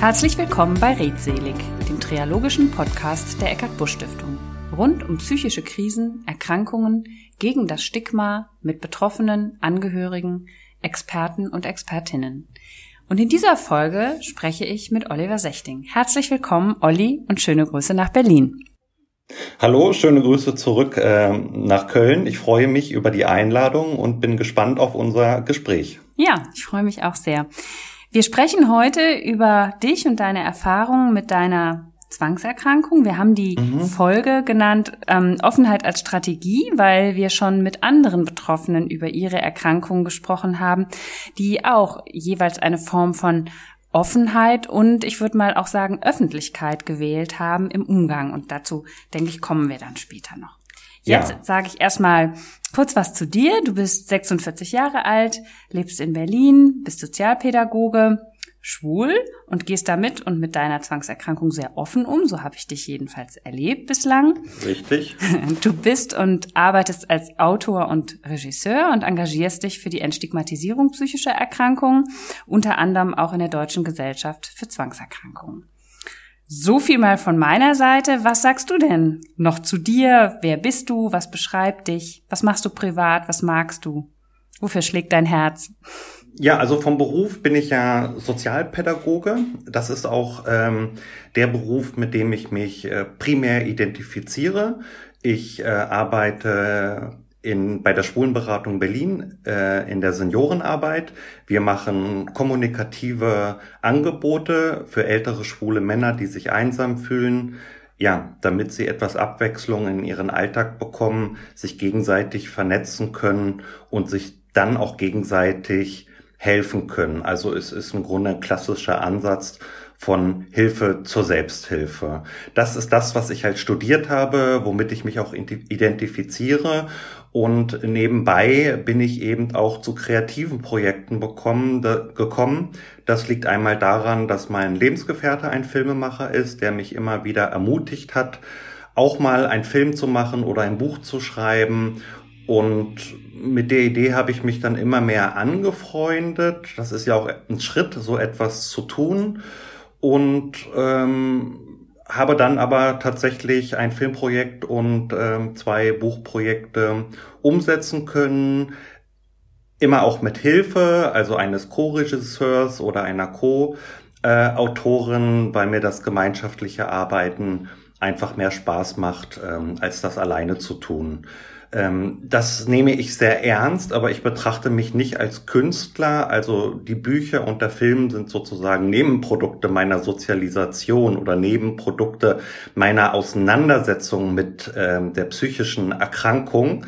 Herzlich willkommen bei Redselig, dem triologischen Podcast der Eckart Busch Stiftung. Rund um psychische Krisen, Erkrankungen, gegen das Stigma mit Betroffenen, Angehörigen, Experten und Expertinnen. Und in dieser Folge spreche ich mit Oliver Sechting. Herzlich willkommen, Olli, und schöne Grüße nach Berlin. Hallo, schöne Grüße zurück äh, nach Köln. Ich freue mich über die Einladung und bin gespannt auf unser Gespräch. Ja, ich freue mich auch sehr. Wir sprechen heute über dich und deine Erfahrungen mit deiner Zwangserkrankung. Wir haben die mhm. Folge genannt ähm, Offenheit als Strategie, weil wir schon mit anderen Betroffenen über ihre Erkrankung gesprochen haben, die auch jeweils eine Form von Offenheit und ich würde mal auch sagen Öffentlichkeit gewählt haben im Umgang. Und dazu, denke ich, kommen wir dann später noch. Jetzt ja. sage ich erstmal kurz was zu dir. Du bist 46 Jahre alt, lebst in Berlin, bist Sozialpädagoge, schwul und gehst damit und mit deiner Zwangserkrankung sehr offen um. So habe ich dich jedenfalls erlebt bislang. Richtig. Du bist und arbeitest als Autor und Regisseur und engagierst dich für die Entstigmatisierung psychischer Erkrankungen, unter anderem auch in der Deutschen Gesellschaft für Zwangserkrankungen. So viel mal von meiner Seite. Was sagst du denn noch zu dir? Wer bist du? Was beschreibt dich? Was machst du privat? Was magst du? Wofür schlägt dein Herz? Ja, also vom Beruf bin ich ja Sozialpädagoge. Das ist auch ähm, der Beruf, mit dem ich mich äh, primär identifiziere. Ich äh, arbeite in, bei der Schwulenberatung Berlin äh, in der Seniorenarbeit. Wir machen kommunikative Angebote für ältere schwule Männer, die sich einsam fühlen. Ja, damit sie etwas Abwechslung in ihren Alltag bekommen, sich gegenseitig vernetzen können und sich dann auch gegenseitig helfen können. Also es ist im Grunde ein klassischer Ansatz von Hilfe zur Selbsthilfe. Das ist das, was ich halt studiert habe, womit ich mich auch identifiziere. Und nebenbei bin ich eben auch zu kreativen Projekten bekommen, da, gekommen. Das liegt einmal daran, dass mein Lebensgefährte ein Filmemacher ist, der mich immer wieder ermutigt hat, auch mal einen Film zu machen oder ein Buch zu schreiben. Und mit der Idee habe ich mich dann immer mehr angefreundet. Das ist ja auch ein Schritt, so etwas zu tun. Und ähm, habe dann aber tatsächlich ein Filmprojekt und ähm, zwei Buchprojekte umsetzen können. Immer auch mit Hilfe, also eines Co-Regisseurs oder einer Co-Autorin, weil mir das gemeinschaftliche Arbeiten einfach mehr Spaß macht, ähm, als das alleine zu tun. Ähm, das nehme ich sehr ernst, aber ich betrachte mich nicht als Künstler. Also die Bücher und der Film sind sozusagen Nebenprodukte meiner Sozialisation oder Nebenprodukte meiner Auseinandersetzung mit ähm, der psychischen Erkrankung.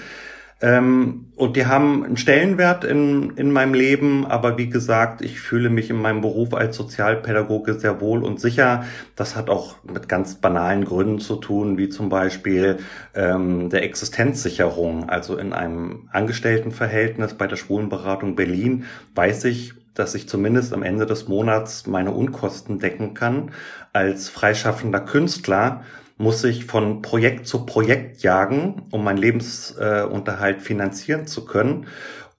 Ähm, und die haben einen Stellenwert in, in meinem Leben, aber wie gesagt, ich fühle mich in meinem Beruf als Sozialpädagoge sehr wohl und sicher. Das hat auch mit ganz banalen Gründen zu tun, wie zum Beispiel ähm, der Existenzsicherung. Also in einem Angestelltenverhältnis bei der Schwulenberatung Berlin weiß ich, dass ich zumindest am Ende des Monats meine Unkosten decken kann. Als freischaffender Künstler muss ich von Projekt zu Projekt jagen, um meinen Lebensunterhalt finanzieren zu können.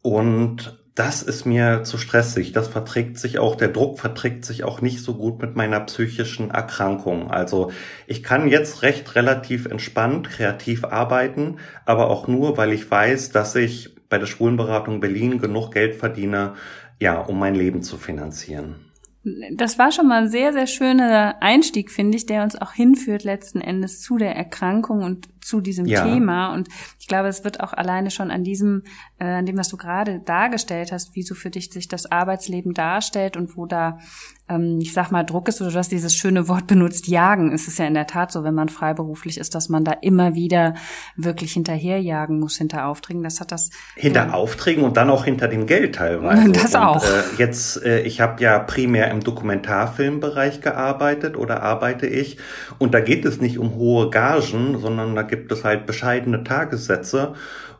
Und das ist mir zu stressig. Das verträgt sich auch, der Druck verträgt sich auch nicht so gut mit meiner psychischen Erkrankung. Also ich kann jetzt recht relativ entspannt, kreativ arbeiten, aber auch nur, weil ich weiß, dass ich bei der Schwulenberatung Berlin genug Geld verdiene, ja, um mein Leben zu finanzieren. Das war schon mal ein sehr, sehr schöner Einstieg, finde ich, der uns auch hinführt letzten Endes zu der Erkrankung und zu diesem ja. Thema. Und ich glaube, es wird auch alleine schon an diesem, äh, an dem, was du gerade dargestellt hast, wie so für dich sich das Arbeitsleben darstellt und wo da ähm, ich sag mal, Druck ist oder du hast dieses schöne Wort benutzt, jagen. Es ist ja in der Tat so, wenn man freiberuflich ist, dass man da immer wieder wirklich hinterherjagen muss hinter Aufträgen. Das hat das. Hinter ähm, Aufträgen und dann auch hinter dem Geld teilweise. Das auch. Und, äh, jetzt, äh, ich habe ja primär im Dokumentarfilmbereich gearbeitet oder arbeite ich. Und da geht es nicht um hohe Gagen, sondern da gibt es halt bescheidene Tagessätze.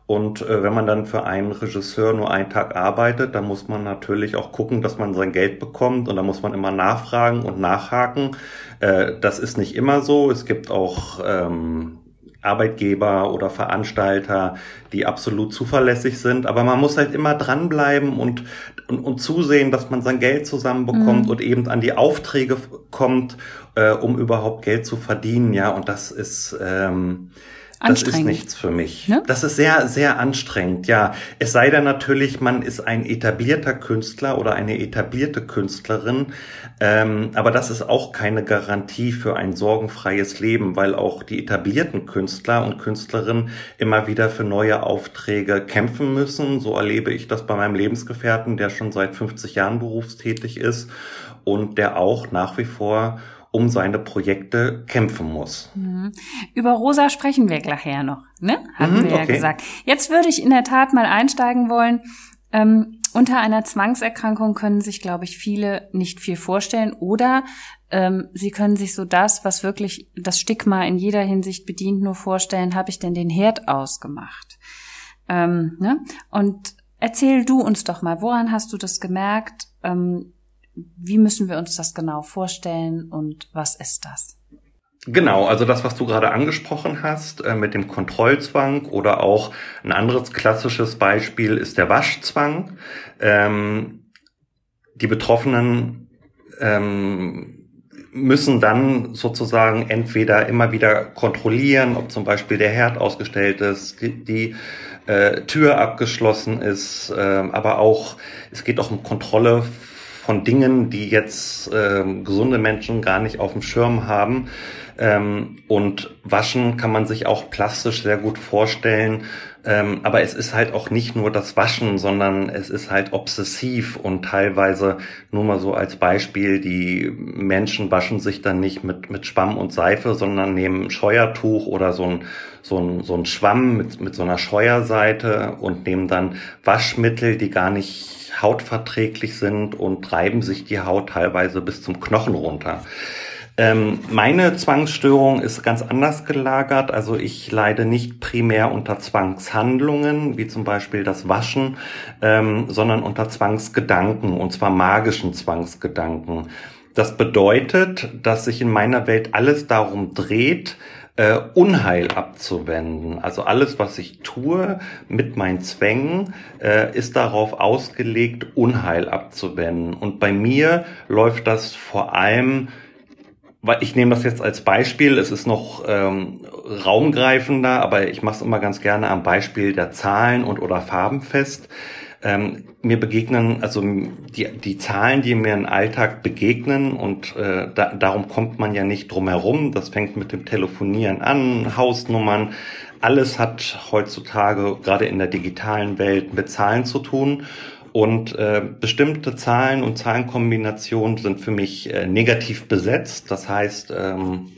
Und äh, wenn man dann für einen Regisseur nur einen Tag arbeitet, dann muss man natürlich auch gucken, dass man sein Geld bekommt und da muss man immer nachfragen und nachhaken. Äh, das ist nicht immer so. Es gibt auch ähm, Arbeitgeber oder Veranstalter, die absolut zuverlässig sind. Aber man muss halt immer dranbleiben und, und, und zusehen, dass man sein Geld zusammenbekommt mhm. und eben an die Aufträge kommt, äh, um überhaupt Geld zu verdienen. Ja, und das ist ähm, das ist nichts für mich. Ne? Das ist sehr, sehr anstrengend, ja. Es sei denn natürlich, man ist ein etablierter Künstler oder eine etablierte Künstlerin. Ähm, aber das ist auch keine Garantie für ein sorgenfreies Leben, weil auch die etablierten Künstler und Künstlerinnen immer wieder für neue Aufträge kämpfen müssen. So erlebe ich das bei meinem Lebensgefährten, der schon seit 50 Jahren berufstätig ist und der auch nach wie vor um seine Projekte kämpfen muss. Mhm. Über Rosa sprechen wir gleich noch, ne? Hatten mhm, wir ja gesagt. Jetzt würde ich in der Tat mal einsteigen wollen. Ähm, unter einer Zwangserkrankung können sich, glaube ich, viele nicht viel vorstellen oder ähm, sie können sich so das, was wirklich das Stigma in jeder Hinsicht bedient, nur vorstellen, habe ich denn den Herd ausgemacht? Ähm, ne? Und erzähl du uns doch mal, woran hast du das gemerkt? Ähm, wie müssen wir uns das genau vorstellen und was ist das? Genau, also das, was du gerade angesprochen hast äh, mit dem Kontrollzwang oder auch ein anderes klassisches Beispiel ist der Waschzwang. Ähm, die Betroffenen ähm, müssen dann sozusagen entweder immer wieder kontrollieren, ob zum Beispiel der Herd ausgestellt ist, die, äh, Tür abgeschlossen ist, äh, aber auch es geht auch um Kontrolle von Dingen, die jetzt ähm, gesunde Menschen gar nicht auf dem Schirm haben. Ähm, und Waschen kann man sich auch plastisch sehr gut vorstellen. Ähm, aber es ist halt auch nicht nur das Waschen, sondern es ist halt obsessiv und teilweise nur mal so als Beispiel, die Menschen waschen sich dann nicht mit, mit Schwamm und Seife, sondern nehmen Scheuertuch oder so ein, so ein, so ein Schwamm mit, mit so einer Scheuerseite und nehmen dann Waschmittel, die gar nicht hautverträglich sind und reiben sich die Haut teilweise bis zum Knochen runter. Ähm, meine Zwangsstörung ist ganz anders gelagert. Also ich leide nicht primär unter Zwangshandlungen, wie zum Beispiel das Waschen, ähm, sondern unter Zwangsgedanken, und zwar magischen Zwangsgedanken. Das bedeutet, dass sich in meiner Welt alles darum dreht, äh, Unheil abzuwenden. Also alles, was ich tue mit meinen Zwängen, äh, ist darauf ausgelegt, Unheil abzuwenden. Und bei mir läuft das vor allem weil ich nehme das jetzt als Beispiel, es ist noch ähm, raumgreifender, aber ich mache es immer ganz gerne am Beispiel der Zahlen und oder Farben fest. Ähm, mir begegnen, also die, die Zahlen, die mir im Alltag begegnen und äh, da, darum kommt man ja nicht drum herum. Das fängt mit dem Telefonieren an, Hausnummern. Alles hat heutzutage gerade in der digitalen Welt mit Zahlen zu tun. Und äh, bestimmte Zahlen und Zahlenkombinationen sind für mich äh, negativ besetzt. Das heißt, ähm,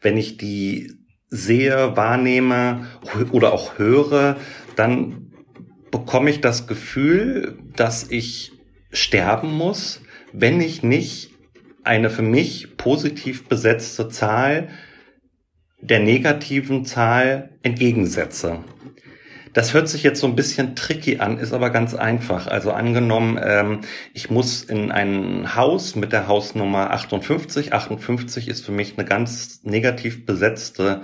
wenn ich die sehe, wahrnehme oder auch höre, dann bekomme ich das Gefühl, dass ich sterben muss, wenn ich nicht eine für mich positiv besetzte Zahl der negativen Zahl entgegensetze. Das hört sich jetzt so ein bisschen tricky an, ist aber ganz einfach. Also angenommen, ähm, ich muss in ein Haus mit der Hausnummer 58. 58 ist für mich eine ganz negativ besetzte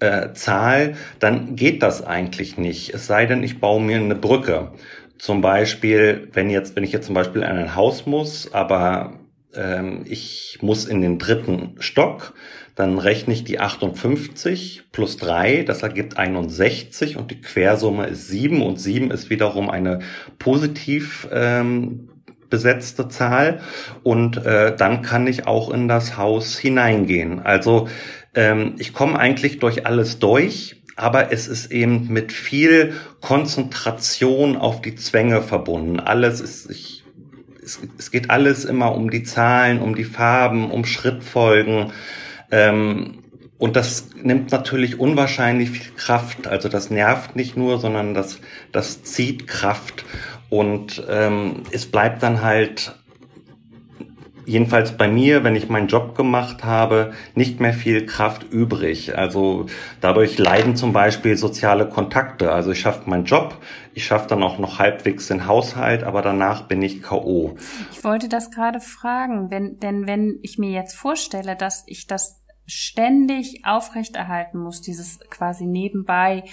äh, Zahl, dann geht das eigentlich nicht. Es sei denn, ich baue mir eine Brücke. Zum Beispiel, wenn jetzt, wenn ich jetzt zum Beispiel in ein Haus muss, aber ähm, ich muss in den dritten Stock, dann rechne ich die 58 plus 3, das ergibt 61 und die Quersumme ist 7 und 7 ist wiederum eine positiv ähm, besetzte Zahl und äh, dann kann ich auch in das Haus hineingehen. Also ähm, ich komme eigentlich durch alles durch, aber es ist eben mit viel Konzentration auf die Zwänge verbunden. Alles ist, ich, es, es geht alles immer um die Zahlen, um die Farben, um Schrittfolgen. Ähm, und das nimmt natürlich unwahrscheinlich viel Kraft. Also das nervt nicht nur, sondern das, das zieht Kraft. Und ähm, es bleibt dann halt jedenfalls bei mir, wenn ich meinen Job gemacht habe, nicht mehr viel Kraft übrig. Also dadurch leiden zum Beispiel soziale Kontakte. Also ich schaffe meinen Job, ich schaffe dann auch noch halbwegs den Haushalt, aber danach bin ich KO. Ich wollte das gerade fragen, wenn, denn wenn ich mir jetzt vorstelle, dass ich das ständig aufrechterhalten muss, dieses quasi nebenbei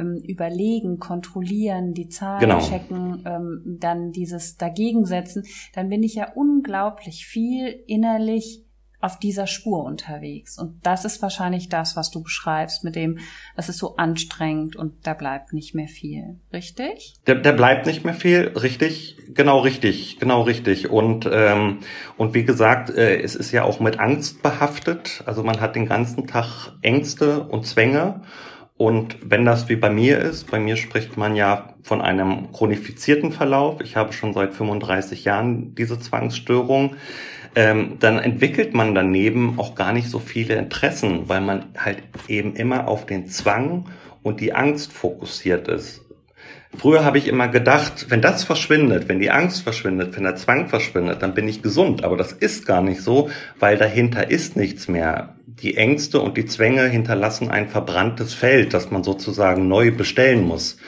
ähm, überlegen, kontrollieren, die Zahlen genau. checken, ähm, dann dieses Dagegensetzen, dann bin ich ja unglaublich viel innerlich auf dieser Spur unterwegs. Und das ist wahrscheinlich das, was du beschreibst, mit dem, es ist so anstrengend und da bleibt nicht mehr viel. Richtig? Da, da bleibt nicht mehr viel, richtig, genau richtig, genau richtig. Und, ähm, und wie gesagt, äh, es ist ja auch mit Angst behaftet. Also man hat den ganzen Tag Ängste und Zwänge. Und wenn das wie bei mir ist, bei mir spricht man ja von einem chronifizierten Verlauf. Ich habe schon seit 35 Jahren diese Zwangsstörung ähm, dann entwickelt man daneben auch gar nicht so viele Interessen, weil man halt eben immer auf den Zwang und die Angst fokussiert ist. Früher habe ich immer gedacht, wenn das verschwindet, wenn die Angst verschwindet, wenn der Zwang verschwindet, dann bin ich gesund. Aber das ist gar nicht so, weil dahinter ist nichts mehr. Die Ängste und die Zwänge hinterlassen ein verbranntes Feld, das man sozusagen neu bestellen muss.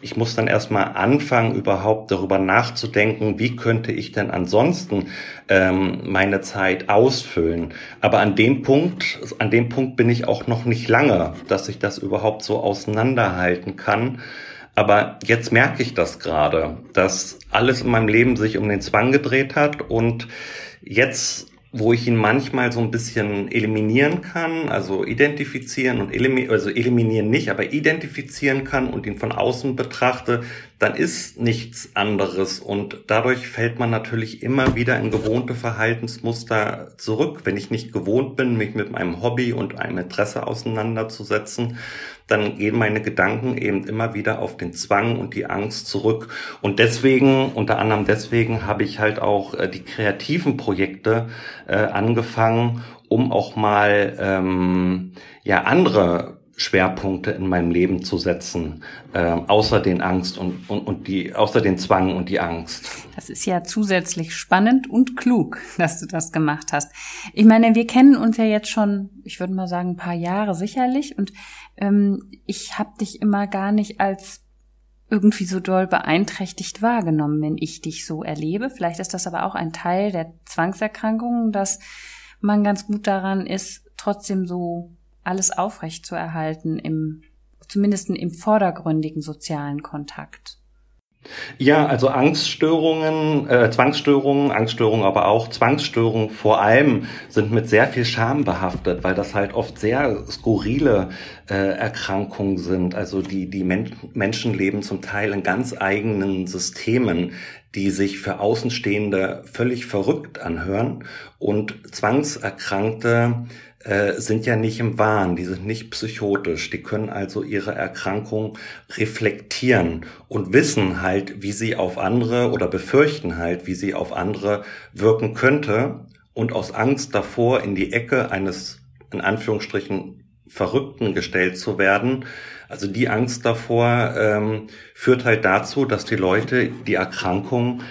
Ich muss dann erstmal anfangen, überhaupt darüber nachzudenken, wie könnte ich denn ansonsten ähm, meine Zeit ausfüllen. Aber an dem Punkt, an dem Punkt bin ich auch noch nicht lange, dass ich das überhaupt so auseinanderhalten kann. Aber jetzt merke ich das gerade, dass alles in meinem Leben sich um den Zwang gedreht hat und jetzt wo ich ihn manchmal so ein bisschen eliminieren kann, also identifizieren und eliminieren, also eliminieren nicht, aber identifizieren kann und ihn von außen betrachte, dann ist nichts anderes und dadurch fällt man natürlich immer wieder in gewohnte Verhaltensmuster zurück. Wenn ich nicht gewohnt bin, mich mit meinem Hobby und einem Interesse auseinanderzusetzen, dann gehen meine Gedanken eben immer wieder auf den Zwang und die Angst zurück. Und deswegen, unter anderem deswegen, habe ich halt auch äh, die kreativen Projekte äh, angefangen, um auch mal ähm, ja andere Schwerpunkte in meinem Leben zu setzen, äh, außer den Angst und, und, und die, außer den Zwang und die Angst. Das ist ja zusätzlich spannend und klug, dass du das gemacht hast. Ich meine, wir kennen uns ja jetzt schon, ich würde mal sagen, ein paar Jahre sicherlich und ähm, ich habe dich immer gar nicht als irgendwie so doll beeinträchtigt wahrgenommen, wenn ich dich so erlebe. Vielleicht ist das aber auch ein Teil der Zwangserkrankungen, dass man ganz gut daran ist, trotzdem so alles aufrecht zu erhalten im, zumindest im vordergründigen sozialen Kontakt. Ja, also Angststörungen, äh, Zwangsstörungen, Angststörungen, aber auch Zwangsstörungen vor allem sind mit sehr viel Scham behaftet, weil das halt oft sehr skurrile äh, Erkrankungen sind. Also die, die Men Menschen leben zum Teil in ganz eigenen Systemen, die sich für Außenstehende völlig verrückt anhören und Zwangserkrankte äh, sind ja nicht im Wahn, die sind nicht psychotisch, die können also ihre Erkrankung reflektieren und wissen halt, wie sie auf andere oder befürchten halt, wie sie auf andere wirken könnte. Und aus Angst davor in die Ecke eines in Anführungsstrichen Verrückten gestellt zu werden. Also die Angst davor ähm, führt halt dazu, dass die Leute die Erkrankung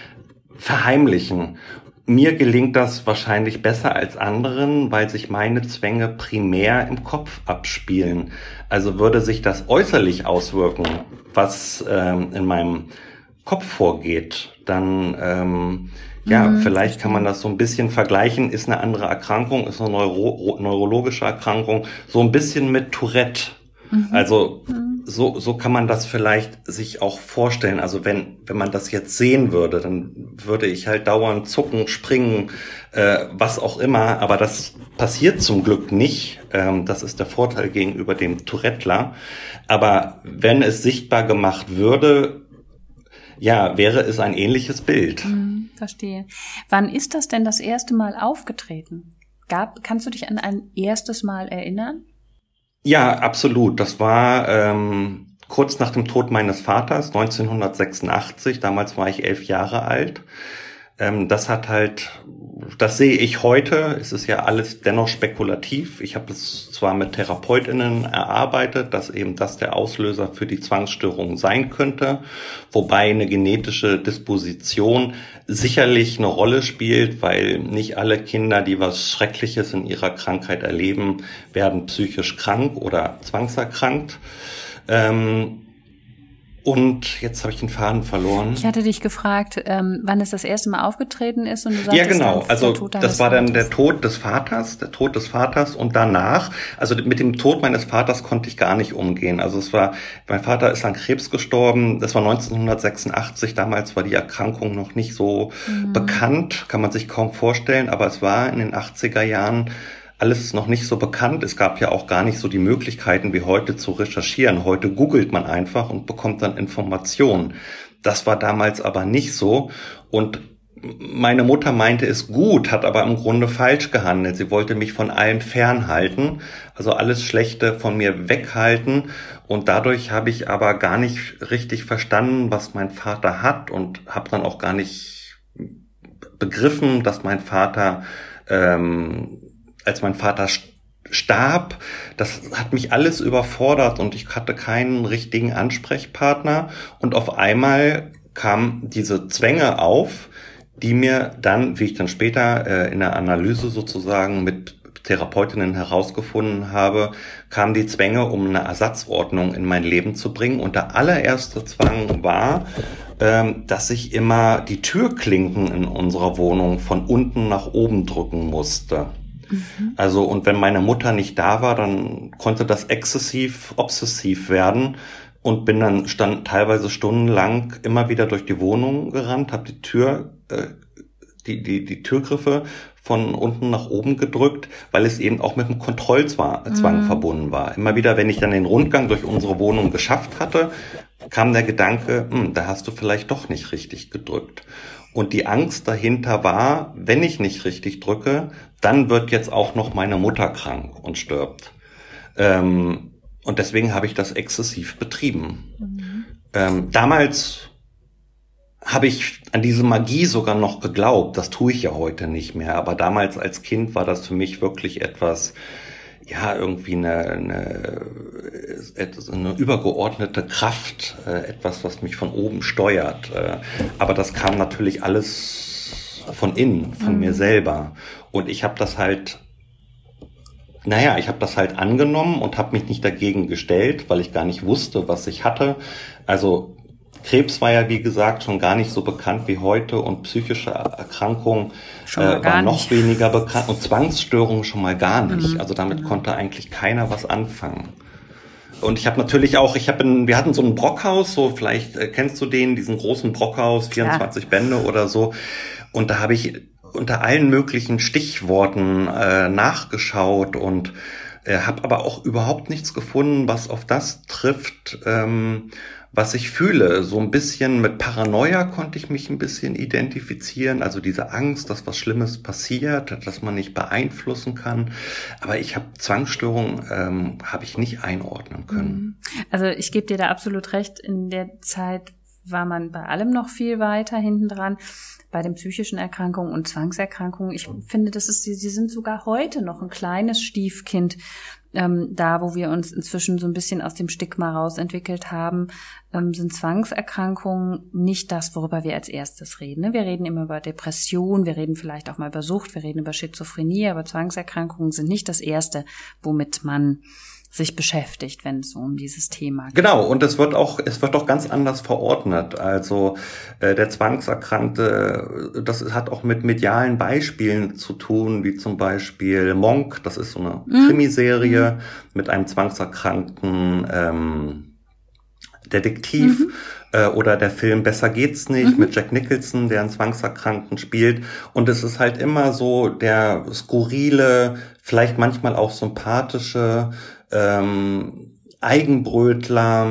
verheimlichen mir gelingt das wahrscheinlich besser als anderen, weil sich meine Zwänge primär im Kopf abspielen. Also würde sich das äußerlich auswirken, was ähm, in meinem Kopf vorgeht, dann ähm, ja, mhm. vielleicht kann man das so ein bisschen vergleichen, ist eine andere Erkrankung, ist eine Neuro neurologische Erkrankung, so ein bisschen mit Tourette. Mhm. Also mhm. So, so kann man das vielleicht sich auch vorstellen. Also wenn, wenn man das jetzt sehen würde, dann würde ich halt dauernd zucken, springen, äh, was auch immer. Aber das passiert zum Glück nicht. Ähm, das ist der Vorteil gegenüber dem Tourettler. Aber wenn es sichtbar gemacht würde, ja, wäre es ein ähnliches Bild. Mhm, verstehe. Wann ist das denn das erste Mal aufgetreten? Gab, kannst du dich an ein erstes Mal erinnern? Ja, absolut. Das war ähm, kurz nach dem Tod meines Vaters, 1986. Damals war ich elf Jahre alt. Ähm, das hat halt, das sehe ich heute. Es ist ja alles dennoch spekulativ. Ich habe es zwar mit Therapeutinnen erarbeitet, dass eben das der Auslöser für die Zwangsstörung sein könnte, wobei eine genetische Disposition sicherlich eine Rolle spielt, weil nicht alle Kinder, die was Schreckliches in ihrer Krankheit erleben, werden psychisch krank oder zwangserkrankt. Ähm, Und jetzt habe ich den Faden verloren. Ich hatte dich gefragt, ähm, wann es das erste Mal aufgetreten ist und du sagst, ja genau, also das war dann der Tod des Vaters, der Tod des Vaters und danach, also mit dem Tod meines Vaters konnte ich gar nicht umgehen. Also es war, mein Vater ist an Krebs gestorben, das war 1986, damals war die Erkrankung noch nicht so mhm. bekannt, kann man sich kaum vorstellen, aber es war in den 80er Jahren alles noch nicht so bekannt. Es gab ja auch gar nicht so die Möglichkeiten wie heute zu recherchieren. Heute googelt man einfach und bekommt dann Informationen. Das war damals aber nicht so. Und meine Mutter meinte es gut, hat aber im Grunde falsch gehandelt. Sie wollte mich von allem fernhalten, also alles Schlechte von mir weghalten. Und dadurch habe ich aber gar nicht richtig verstanden, was mein Vater hat und habe dann auch gar nicht begriffen, dass mein Vater ähm, als mein Vater starb, das hat mich alles überfordert und ich hatte keinen richtigen Ansprechpartner und auf einmal kamen diese Zwänge auf, die mir dann, wie ich dann später äh, in der Analyse sozusagen mit Therapeutinnen herausgefunden habe, kamen die Zwänge, um eine Ersatzordnung in mein Leben zu bringen. Und der allererste Zwang war, ähm, dass ich immer die Türklinken in unserer Wohnung von unten nach oben drücken musste. Mhm. Also, und wenn meine Mutter nicht da war, dann konnte das exzessiv, obsessiv werden und bin dann stand teilweise stundenlang immer wieder durch die Wohnung gerannt, habe die Tür, äh, die, die, die Türgriffe von unten nach oben gedrückt, weil es eben auch mit einem Kontrollzwang mhm. verbunden war. Immer wieder, wenn ich dann den Rundgang durch unsere Wohnung geschafft hatte, kam der Gedanke, hm, da hast du vielleicht doch nicht richtig gedrückt. Und die Angst dahinter war, wenn ich nicht richtig drücke, dann wird jetzt auch noch meine Mutter krank und stirbt. Ähm, und deswegen habe ich das exzessiv betrieben. Mhm. Ähm, damals habe ich an diese Magie sogar noch geglaubt. Das tue ich ja heute nicht mehr. Aber damals als Kind war das für mich wirklich etwas, ja, irgendwie eine, eine, eine übergeordnete Kraft, äh, etwas, was mich von oben steuert. Äh, aber das kam natürlich alles von innen, von mhm. mir selber. Und ich habe das halt, naja, ich habe das halt angenommen und habe mich nicht dagegen gestellt, weil ich gar nicht wusste, was ich hatte. Also Krebs war ja, wie gesagt, schon gar nicht so bekannt wie heute und psychische Erkrankungen äh, waren noch nicht. weniger bekannt und Zwangsstörungen schon mal gar nicht. Mhm. Also damit mhm. konnte eigentlich keiner was anfangen. Und ich habe natürlich auch, ich habe, wir hatten so ein Brockhaus, so vielleicht äh, kennst du den, diesen großen Brockhaus, 24 ja. Bände oder so. Und da habe ich unter allen möglichen Stichworten äh, nachgeschaut und äh, habe aber auch überhaupt nichts gefunden, was auf das trifft, ähm, was ich fühle. So ein bisschen mit Paranoia konnte ich mich ein bisschen identifizieren. Also diese Angst, dass was Schlimmes passiert, dass man nicht beeinflussen kann. Aber ich habe Zwangsstörungen, ähm, habe ich nicht einordnen können. Mhm. Also ich gebe dir da absolut recht. In der Zeit war man bei allem noch viel weiter hinten dran bei den psychischen Erkrankungen und Zwangserkrankungen. Ich finde, das ist, sie sind sogar heute noch ein kleines Stiefkind ähm, da, wo wir uns inzwischen so ein bisschen aus dem Stigma rausentwickelt haben, ähm, sind Zwangserkrankungen nicht das, worüber wir als erstes reden. Ne? Wir reden immer über Depression, wir reden vielleicht auch mal über Sucht, wir reden über Schizophrenie, aber Zwangserkrankungen sind nicht das Erste, womit man sich beschäftigt, wenn es um dieses Thema geht. Genau, und es wird auch, es wird auch ganz anders verordnet. Also äh, der Zwangserkrankte, äh, das hat auch mit medialen Beispielen zu tun, wie zum Beispiel Monk, das ist so eine mhm. Krimiserie mhm. mit einem Zwangserkrankten ähm, Detektiv. Mhm. Äh, oder der Film Besser geht's nicht mhm. mit Jack Nicholson, der einen Zwangserkrankten spielt. Und es ist halt immer so der skurrile, vielleicht manchmal auch sympathische ähm, Eigenbrötler,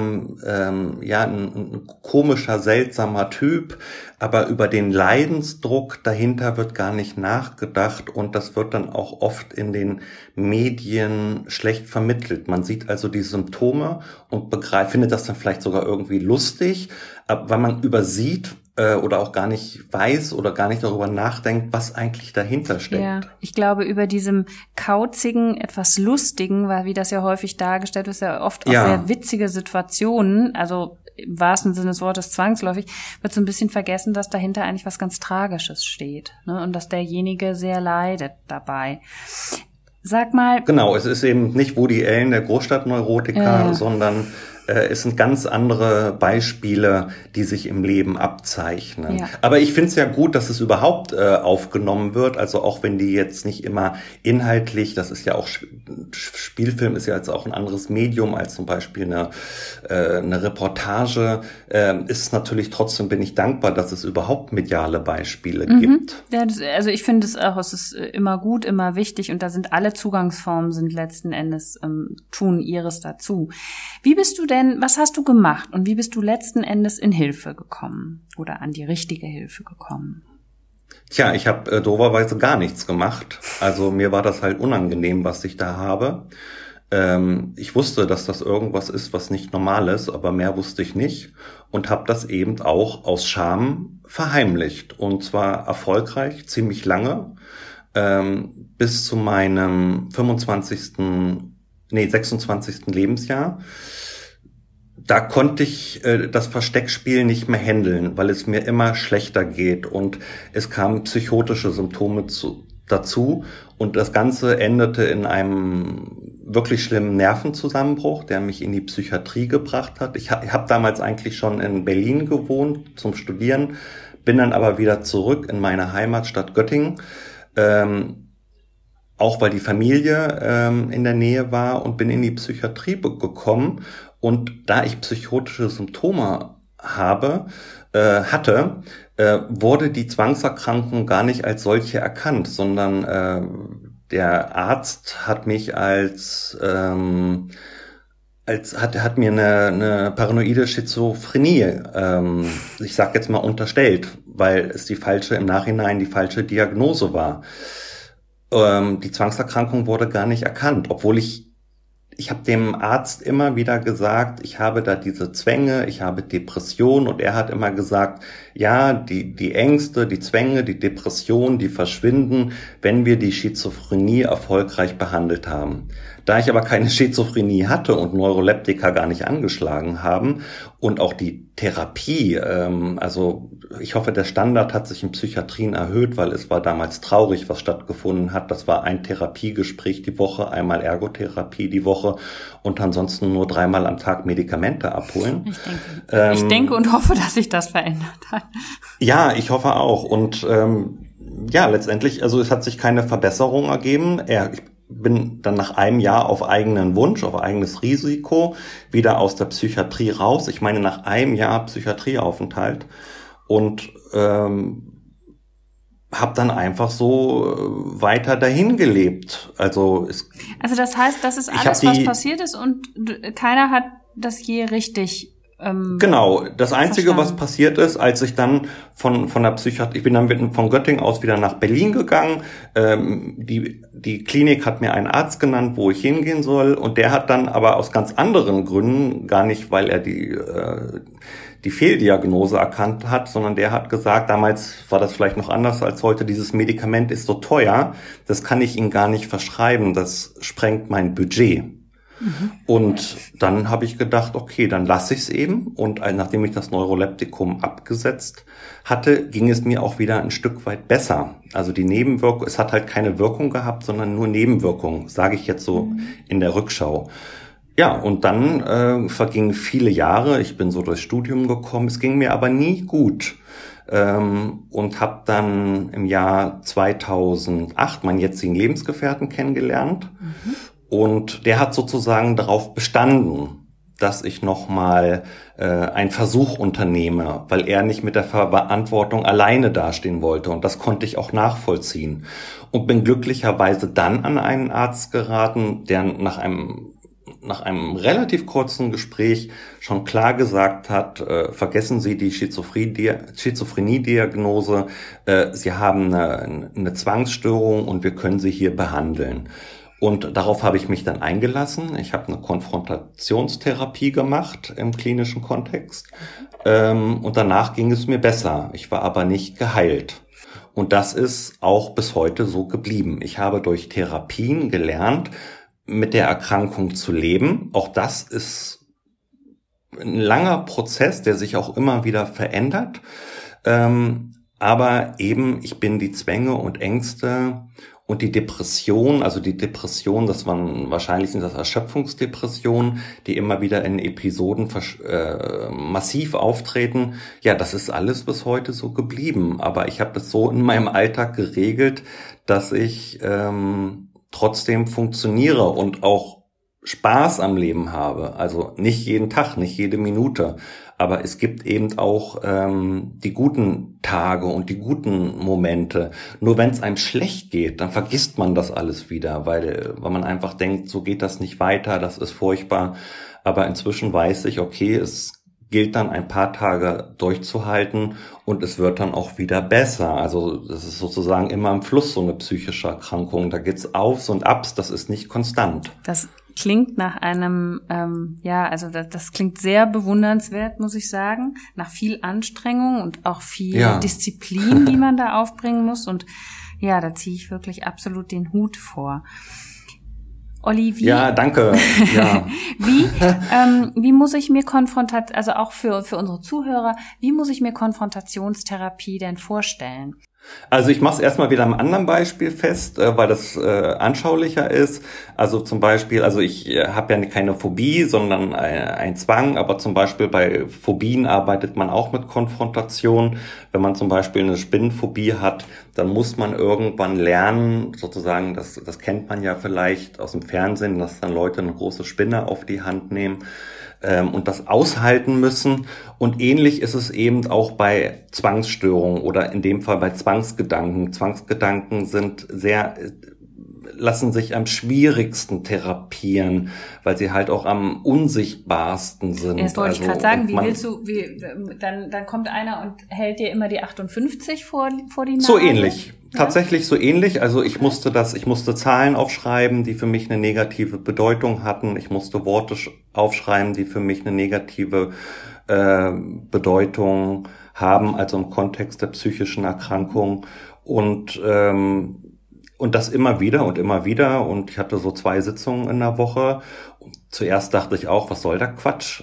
ähm, ja, ein, ein komischer, seltsamer Typ, aber über den Leidensdruck dahinter wird gar nicht nachgedacht und das wird dann auch oft in den Medien schlecht vermittelt. Man sieht also die Symptome und begreift, findet das dann vielleicht sogar irgendwie lustig, weil man übersieht, äh, oder auch gar nicht weiß oder gar nicht darüber nachdenkt, was eigentlich dahinter steckt. Ja, ich glaube, über diesem kauzigen, etwas lustigen, weil wie das ja häufig dargestellt ist ja oft auch ja. sehr witzige Situationen, also im wahrsten Sinne des Wortes zwangsläufig, wird so ein bisschen vergessen, dass dahinter eigentlich was ganz Tragisches steht ne? und dass derjenige sehr leidet dabei. Sag mal. Genau, es ist eben nicht Woody Allen, der Großstadtneurotiker, äh. sondern es sind ganz andere Beispiele, die sich im Leben abzeichnen. Ja. Aber ich finde es ja gut, dass es überhaupt äh, aufgenommen wird. Also auch wenn die jetzt nicht immer inhaltlich, das ist ja auch Spielfilm ist ja jetzt auch ein anderes Medium als zum Beispiel eine, äh, eine Reportage, äh, ist natürlich trotzdem bin ich dankbar, dass es überhaupt mediale Beispiele mhm. gibt. Ja, das, also ich finde es auch, es ist äh, immer gut, immer wichtig und da sind alle Zugangsformen sind letzten Endes ähm, tun ihres dazu. Wie bist du denn, was hast du gemacht und wie bist du letzten Endes in Hilfe gekommen oder an die richtige Hilfe gekommen? Tja, ich habe äh, doverweise gar nichts gemacht. Also mir war das halt unangenehm, was ich da habe. Ähm, ich wusste, dass das irgendwas ist, was nicht normal ist, aber mehr wusste ich nicht und habe das eben auch aus Scham verheimlicht und zwar erfolgreich, ziemlich lange, ähm, bis zu meinem 25. nee 26. Lebensjahr da konnte ich äh, das Versteckspiel nicht mehr handeln, weil es mir immer schlechter geht und es kamen psychotische Symptome zu, dazu und das Ganze endete in einem wirklich schlimmen Nervenzusammenbruch, der mich in die Psychiatrie gebracht hat. Ich habe hab damals eigentlich schon in Berlin gewohnt zum Studieren, bin dann aber wieder zurück in meine Heimatstadt Göttingen. Ähm, auch weil die Familie ähm, in der Nähe war und bin in die Psychiatrie gekommen und da ich psychotische Symptome habe, äh, hatte, äh, wurde die Zwangserkrankung gar nicht als solche erkannt, sondern äh, der Arzt hat mich als ähm, als hat hat mir eine, eine paranoide Schizophrenie, ähm, ich sag jetzt mal unterstellt, weil es die falsche im Nachhinein die falsche Diagnose war. Ähm, die Zwangserkrankung wurde gar nicht erkannt, obwohl ich ich habe dem Arzt immer wieder gesagt, ich habe da diese Zwänge, ich habe Depression und er hat immer gesagt, ja, die, die Ängste, die Zwänge, die Depression, die verschwinden, wenn wir die Schizophrenie erfolgreich behandelt haben. Da ich aber keine Schizophrenie hatte und Neuroleptika gar nicht angeschlagen haben und auch die Therapie, ähm, also ich hoffe, der Standard hat sich in Psychiatrien erhöht, weil es war damals traurig, was stattgefunden hat. Das war ein Therapiegespräch die Woche, einmal Ergotherapie die Woche und ansonsten nur dreimal am Tag Medikamente abholen. Ich denke, ähm, ich denke und hoffe, dass sich das verändert hat. Ja, ich hoffe auch. Und ähm, ja, letztendlich, also es hat sich keine Verbesserung ergeben. Er, ich bin dann nach einem Jahr auf eigenen Wunsch, auf eigenes Risiko wieder aus der Psychiatrie raus. Ich meine nach einem Jahr Psychiatrieaufenthalt und ähm, habe dann einfach so äh, weiter dahin gelebt. Also es, also das heißt, das ist alles, was passiert ist und keiner hat das je richtig ähm, genau, das Einzige, verstanden. was passiert ist, als ich dann von, von der Psychiatrie, ich bin dann von Göttingen aus wieder nach Berlin gegangen. Ähm, die, die Klinik hat mir einen Arzt genannt, wo ich hingehen soll. Und der hat dann aber aus ganz anderen Gründen, gar nicht, weil er die, äh, die Fehldiagnose erkannt hat, sondern der hat gesagt, damals war das vielleicht noch anders als heute, dieses Medikament ist so teuer, das kann ich Ihnen gar nicht verschreiben, das sprengt mein Budget. Und dann habe ich gedacht, okay, dann lasse ich es eben. Und nachdem ich das Neuroleptikum abgesetzt hatte, ging es mir auch wieder ein Stück weit besser. Also die Nebenwirkung, es hat halt keine Wirkung gehabt, sondern nur Nebenwirkungen, sage ich jetzt so in der Rückschau. Ja, und dann äh, vergingen viele Jahre. Ich bin so durchs Studium gekommen. Es ging mir aber nie gut. Ähm, und habe dann im Jahr 2008 meinen jetzigen Lebensgefährten kennengelernt. Mhm. Und der hat sozusagen darauf bestanden, dass ich nochmal äh, einen Versuch unternehme, weil er nicht mit der Verantwortung alleine dastehen wollte. Und das konnte ich auch nachvollziehen. Und bin glücklicherweise dann an einen Arzt geraten, der nach einem nach einem relativ kurzen Gespräch schon klar gesagt hat, äh, vergessen Sie die Schizophrenie-Diagnose, äh, Sie haben eine, eine Zwangsstörung und wir können Sie hier behandeln. Und darauf habe ich mich dann eingelassen. Ich habe eine Konfrontationstherapie gemacht im klinischen Kontext. Ähm, und danach ging es mir besser. Ich war aber nicht geheilt. Und das ist auch bis heute so geblieben. Ich habe durch Therapien gelernt, mit der Erkrankung zu leben. Auch das ist ein langer Prozess, der sich auch immer wieder verändert. Ähm, aber eben, ich bin die Zwänge und Ängste und die Depression, also die Depression, das waren wahrscheinlich sind das Erschöpfungsdepressionen, die immer wieder in Episoden äh, massiv auftreten. Ja, das ist alles bis heute so geblieben. Aber ich habe das so in meinem Alltag geregelt, dass ich ähm, trotzdem funktioniere und auch Spaß am Leben habe. Also nicht jeden Tag, nicht jede Minute. Aber es gibt eben auch ähm, die guten Tage und die guten Momente. Nur wenn es einem schlecht geht, dann vergisst man das alles wieder, weil, weil man einfach denkt, so geht das nicht weiter, das ist furchtbar. Aber inzwischen weiß ich, okay, es gilt dann ein paar Tage durchzuhalten und es wird dann auch wieder besser. Also das ist sozusagen immer im Fluss so eine psychische Erkrankung. Da geht's Aufs und Abs, das ist nicht konstant. Das klingt nach einem, ähm, ja, also das, das klingt sehr bewundernswert, muss ich sagen, nach viel Anstrengung und auch viel ja. Disziplin, die man da aufbringen muss. Und ja, da ziehe ich wirklich absolut den Hut vor. Olli, wie, ja, danke. Ja. wie, ähm, wie muss ich mir Konfrontat, also auch für, für unsere Zuhörer, wie muss ich mir Konfrontationstherapie denn vorstellen? Also ich mache es erstmal wieder am anderen Beispiel fest, äh, weil das äh, anschaulicher ist. Also zum Beispiel, also ich äh, habe ja keine Phobie, sondern ein Zwang, aber zum Beispiel bei Phobien arbeitet man auch mit Konfrontation. Wenn man zum Beispiel eine Spinnenphobie hat, dann muss man irgendwann lernen, sozusagen, das, das kennt man ja vielleicht aus dem Fernsehen, dass dann Leute eine große Spinne auf die Hand nehmen ähm, und das aushalten müssen. Und ähnlich ist es eben auch bei Zwangsstörungen oder in dem Fall bei Zwangsgedanken. Zwangsgedanken sind sehr lassen sich am schwierigsten therapieren, weil sie halt auch am unsichtbarsten sind. Jetzt wollte also, ich gerade sagen, wie willst du, wie, dann, dann kommt einer und hält dir immer die 58 vor, vor die Nase? So ähnlich. Tatsächlich so ähnlich. Also ich musste das, ich musste Zahlen aufschreiben, die für mich eine negative Bedeutung hatten. Ich musste Worte aufschreiben, die für mich eine negative äh, Bedeutung haben, also im Kontext der psychischen Erkrankung. Und ähm, und das immer wieder und immer wieder. Und ich hatte so zwei Sitzungen in der Woche. Zuerst dachte ich auch, was soll der Quatsch?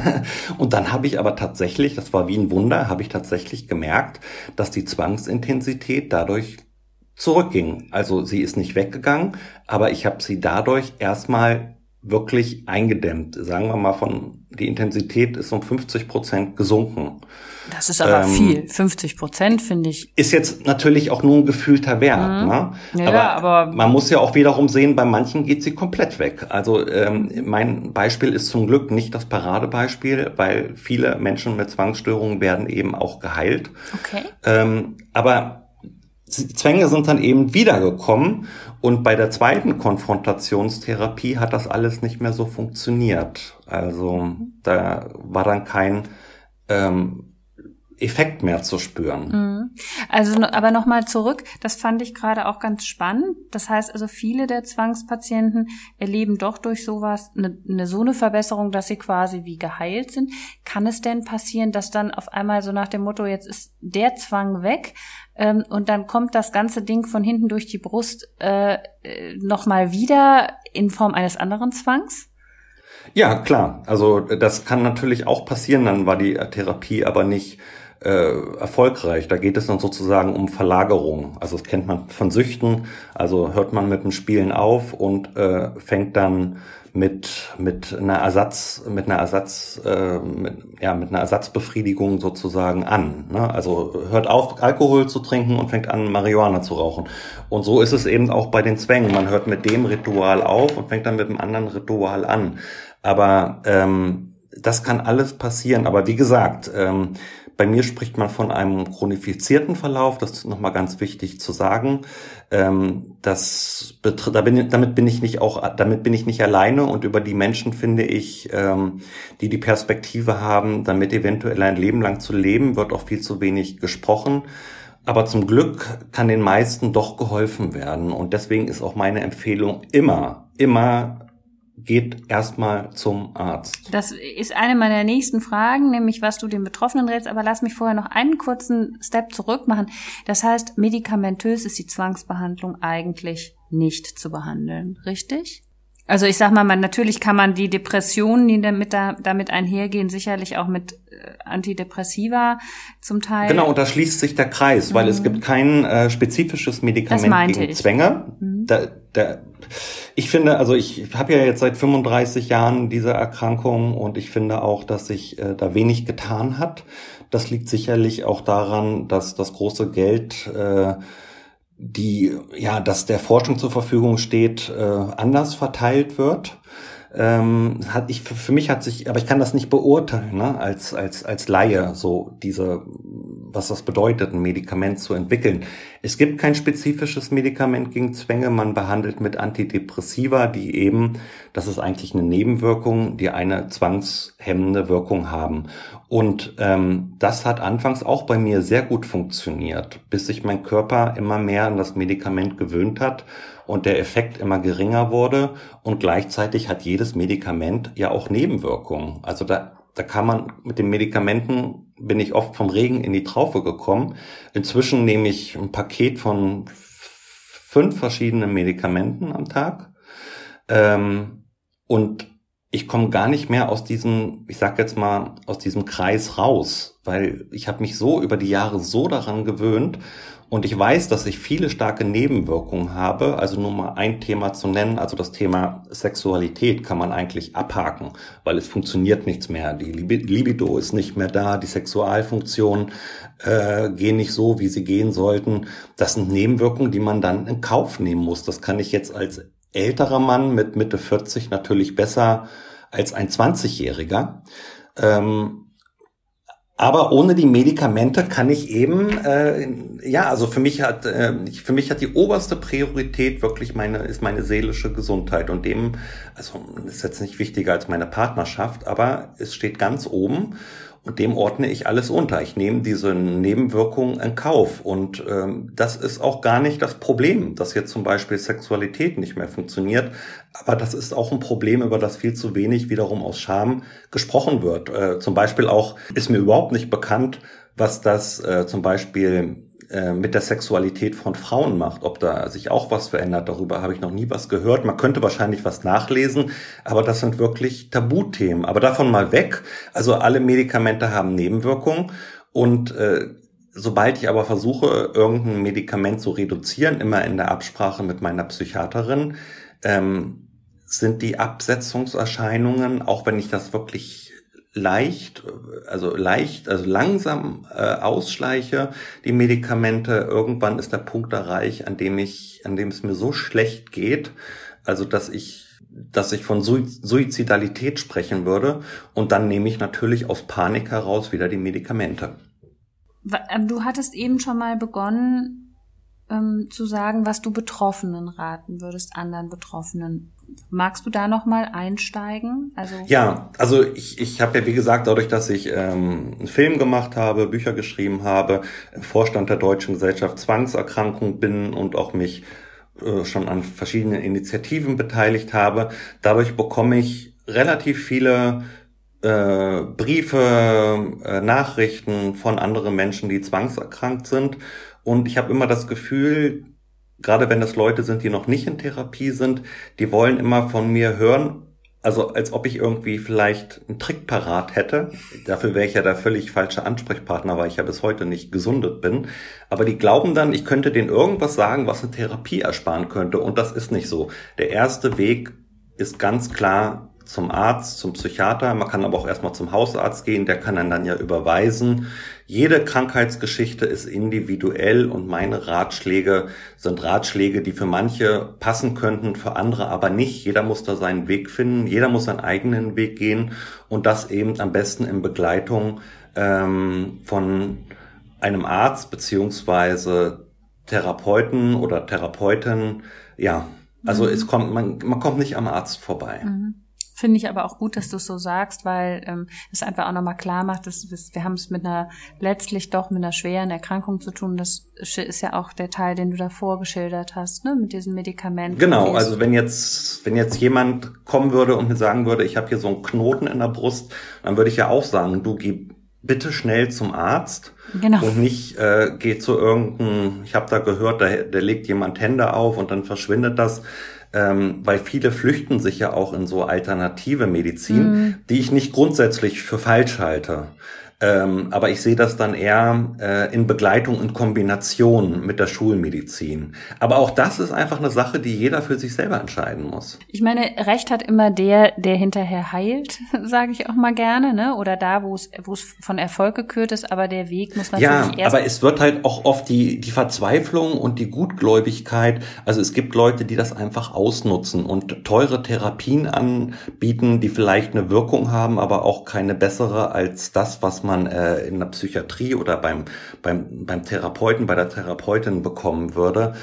und dann habe ich aber tatsächlich, das war wie ein Wunder, habe ich tatsächlich gemerkt, dass die Zwangsintensität dadurch zurückging. Also sie ist nicht weggegangen, aber ich habe sie dadurch erstmal wirklich eingedämmt. Sagen wir mal von, die Intensität ist um 50 Prozent gesunken. Das ist aber ähm, viel. 50 Prozent finde ich. Ist jetzt natürlich auch nur ein gefühlter Wert. Mhm. Ne? Ja, aber, aber, man muss ja auch wiederum sehen, bei manchen geht sie komplett weg. Also ähm, mein Beispiel ist zum Glück nicht das Paradebeispiel, weil viele Menschen mit Zwangsstörungen werden eben auch geheilt. Okay. Ähm, aber Zwänge sind dann eben wiedergekommen und bei der zweiten Konfrontationstherapie hat das alles nicht mehr so funktioniert. Also da war dann kein ähm, Effekt mehr zu spüren. Mhm. Also, aber nochmal zurück, das fand ich gerade auch ganz spannend. Das heißt also, viele der Zwangspatienten erleben doch durch sowas eine, eine so eine Verbesserung, dass sie quasi wie geheilt sind. Kann es denn passieren, dass dann auf einmal so nach dem Motto, jetzt ist der Zwang weg, ähm, und dann kommt das ganze Ding von hinten durch die Brust äh, äh nochmal wieder in Form eines anderen Zwangs? Ja, klar. Also das kann natürlich auch passieren. Dann war die Therapie aber nicht äh, erfolgreich. Da geht es dann sozusagen um Verlagerung. Also das kennt man von Süchten. Also hört man mit dem Spielen auf und äh, fängt dann mit mit einer Ersatz mit einer Ersatz äh, mit, ja mit einer Ersatzbefriedigung sozusagen an. Ne? Also hört auf Alkohol zu trinken und fängt an Marihuana zu rauchen. Und so ist es eben auch bei den Zwängen. Man hört mit dem Ritual auf und fängt dann mit dem anderen Ritual an. Aber ähm, das kann alles passieren. Aber wie gesagt, ähm, bei mir spricht man von einem chronifizierten Verlauf, das ist nochmal ganz wichtig zu sagen. Ähm, das da bin, damit bin ich nicht auch, damit bin ich nicht alleine und über die Menschen finde ich, ähm, die die Perspektive haben, damit eventuell ein Leben lang zu leben, wird auch viel zu wenig gesprochen. Aber zum Glück kann den meisten doch geholfen werden. Und deswegen ist auch meine Empfehlung immer, immer geht erstmal zum Arzt. Das ist eine meiner nächsten Fragen, nämlich was du den Betroffenen rätst. Aber lass mich vorher noch einen kurzen Step zurück machen. Das heißt, medikamentös ist die Zwangsbehandlung eigentlich nicht zu behandeln, richtig? Also ich sag mal, man, natürlich kann man die Depressionen, die damit, da, damit einhergehen, sicherlich auch mit äh, Antidepressiva zum Teil. Genau, und da schließt sich der Kreis, mhm. weil es mhm. gibt kein äh, spezifisches Medikament gegen ich. Zwänge. Mhm. Da, da, ich finde, also ich habe ja jetzt seit 35 Jahren diese Erkrankung und ich finde auch, dass sich äh, da wenig getan hat. Das liegt sicherlich auch daran, dass das große Geld äh, die, ja, dass der Forschung zur Verfügung steht, äh, anders verteilt wird. Ähm, hat ich für mich hat sich, aber ich kann das nicht beurteilen, ne, als als als Laie so diese was das bedeutet, ein Medikament zu entwickeln. Es gibt kein spezifisches Medikament gegen Zwänge. Man behandelt mit Antidepressiva, die eben, das ist eigentlich eine Nebenwirkung, die eine zwangshemmende Wirkung haben. Und ähm, das hat anfangs auch bei mir sehr gut funktioniert, bis sich mein Körper immer mehr an das Medikament gewöhnt hat und der Effekt immer geringer wurde. Und gleichzeitig hat jedes Medikament ja auch Nebenwirkungen. Also da da kann man mit den Medikamenten, bin ich oft vom Regen in die Traufe gekommen. Inzwischen nehme ich ein Paket von fünf verschiedenen Medikamenten am Tag. Ähm, und ich komme gar nicht mehr aus diesem, ich sag jetzt mal, aus diesem Kreis raus, weil ich habe mich so über die Jahre so daran gewöhnt und ich weiß, dass ich viele starke Nebenwirkungen habe. Also nur mal ein Thema zu nennen, also das Thema Sexualität kann man eigentlich abhaken, weil es funktioniert nichts mehr. Die Libido ist nicht mehr da, die Sexualfunktionen äh, gehen nicht so, wie sie gehen sollten. Das sind Nebenwirkungen, die man dann in Kauf nehmen muss. Das kann ich jetzt als älterer Mann mit Mitte 40 natürlich besser als ein 20-Jähriger. Ähm, aber ohne die Medikamente kann ich eben, äh, ja, also für mich hat, äh, für mich hat die oberste Priorität wirklich meine, ist meine seelische Gesundheit. Und dem, also ist jetzt nicht wichtiger als meine Partnerschaft, aber es steht ganz oben dem ordne ich alles unter. Ich nehme diese Nebenwirkungen in Kauf. Und ähm, das ist auch gar nicht das Problem, dass jetzt zum Beispiel Sexualität nicht mehr funktioniert. Aber das ist auch ein Problem, über das viel zu wenig wiederum aus Scham gesprochen wird. Äh, zum Beispiel auch ist mir überhaupt nicht bekannt, was das äh, zum Beispiel mit der Sexualität von Frauen macht, ob da sich auch was verändert. Darüber habe ich noch nie was gehört. Man könnte wahrscheinlich was nachlesen, aber das sind wirklich Tabuthemen. Aber davon mal weg. Also alle Medikamente haben Nebenwirkungen und äh, Sobald ich aber versuche, irgendein Medikament zu reduzieren, immer in der Absprache mit meiner Psychiaterin, ähm, sind die Absetzungserscheinungen, auch wenn ich das wirklich leicht, also leicht, also langsam äh, ausschleiche die Medikamente. Irgendwann ist der Punkt erreicht, an dem ich, an dem es mir so schlecht geht, also dass ich, dass ich von Suizidalität sprechen würde. Und dann nehme ich natürlich aus Panik heraus wieder die Medikamente. Ähm, du hattest eben schon mal begonnen ähm, zu sagen, was du Betroffenen raten würdest, anderen Betroffenen. Magst du da noch mal einsteigen? Also ja, also ich, ich habe ja wie gesagt, dadurch, dass ich ähm, einen Film gemacht habe, Bücher geschrieben habe, Vorstand der Deutschen Gesellschaft Zwangserkrankung bin und auch mich äh, schon an verschiedenen Initiativen beteiligt habe, dadurch bekomme ich relativ viele äh, Briefe, äh, Nachrichten von anderen Menschen, die zwangserkrankt sind. Und ich habe immer das Gefühl, gerade wenn das Leute sind, die noch nicht in Therapie sind, die wollen immer von mir hören, also als ob ich irgendwie vielleicht einen Trick parat hätte. Dafür wäre ich ja der völlig falsche Ansprechpartner, weil ich ja bis heute nicht gesundet bin. Aber die glauben dann, ich könnte denen irgendwas sagen, was eine Therapie ersparen könnte. Und das ist nicht so. Der erste Weg ist ganz klar zum Arzt, zum Psychiater. Man kann aber auch erstmal zum Hausarzt gehen, der kann einen dann ja überweisen. Jede Krankheitsgeschichte ist individuell und meine Ratschläge sind Ratschläge, die für manche passen könnten, für andere aber nicht. Jeder muss da seinen Weg finden, jeder muss seinen eigenen Weg gehen und das eben am besten in Begleitung ähm, von einem Arzt beziehungsweise Therapeuten oder Therapeutin. Ja, also mhm. es kommt, man, man kommt nicht am Arzt vorbei. Mhm. Finde ich aber auch gut, dass du es so sagst, weil ähm, es einfach auch nochmal klar macht, dass wir haben es mit einer letztlich doch mit einer schweren Erkrankung zu tun. Das ist ja auch der Teil, den du davor geschildert hast, ne, mit diesen Medikamenten. Genau, also wenn jetzt wenn jetzt jemand kommen würde und mir sagen würde, ich habe hier so einen Knoten in der Brust, dann würde ich ja auch sagen, du geh bitte schnell zum Arzt genau. und nicht äh, geh zu irgendeinem, ich habe da gehört, da, da legt jemand Hände auf und dann verschwindet das ähm, weil viele flüchten sich ja auch in so alternative Medizin, mhm. die ich nicht grundsätzlich für falsch halte. Ähm, aber ich sehe das dann eher äh, in Begleitung und Kombination mit der Schulmedizin. Aber auch das ist einfach eine Sache, die jeder für sich selber entscheiden muss. Ich meine, Recht hat immer der, der hinterher heilt, sage ich auch mal gerne, ne? Oder da, wo es wo es von Erfolg gekürt ist, aber der Weg muss natürlich ja, erst. Aber es wird halt auch oft die die Verzweiflung und die Gutgläubigkeit. Also es gibt Leute, die das einfach ausnutzen und teure Therapien anbieten, die vielleicht eine Wirkung haben, aber auch keine bessere als das, was man äh, in der Psychiatrie oder beim, beim, beim Therapeuten, bei der Therapeutin bekommen würde,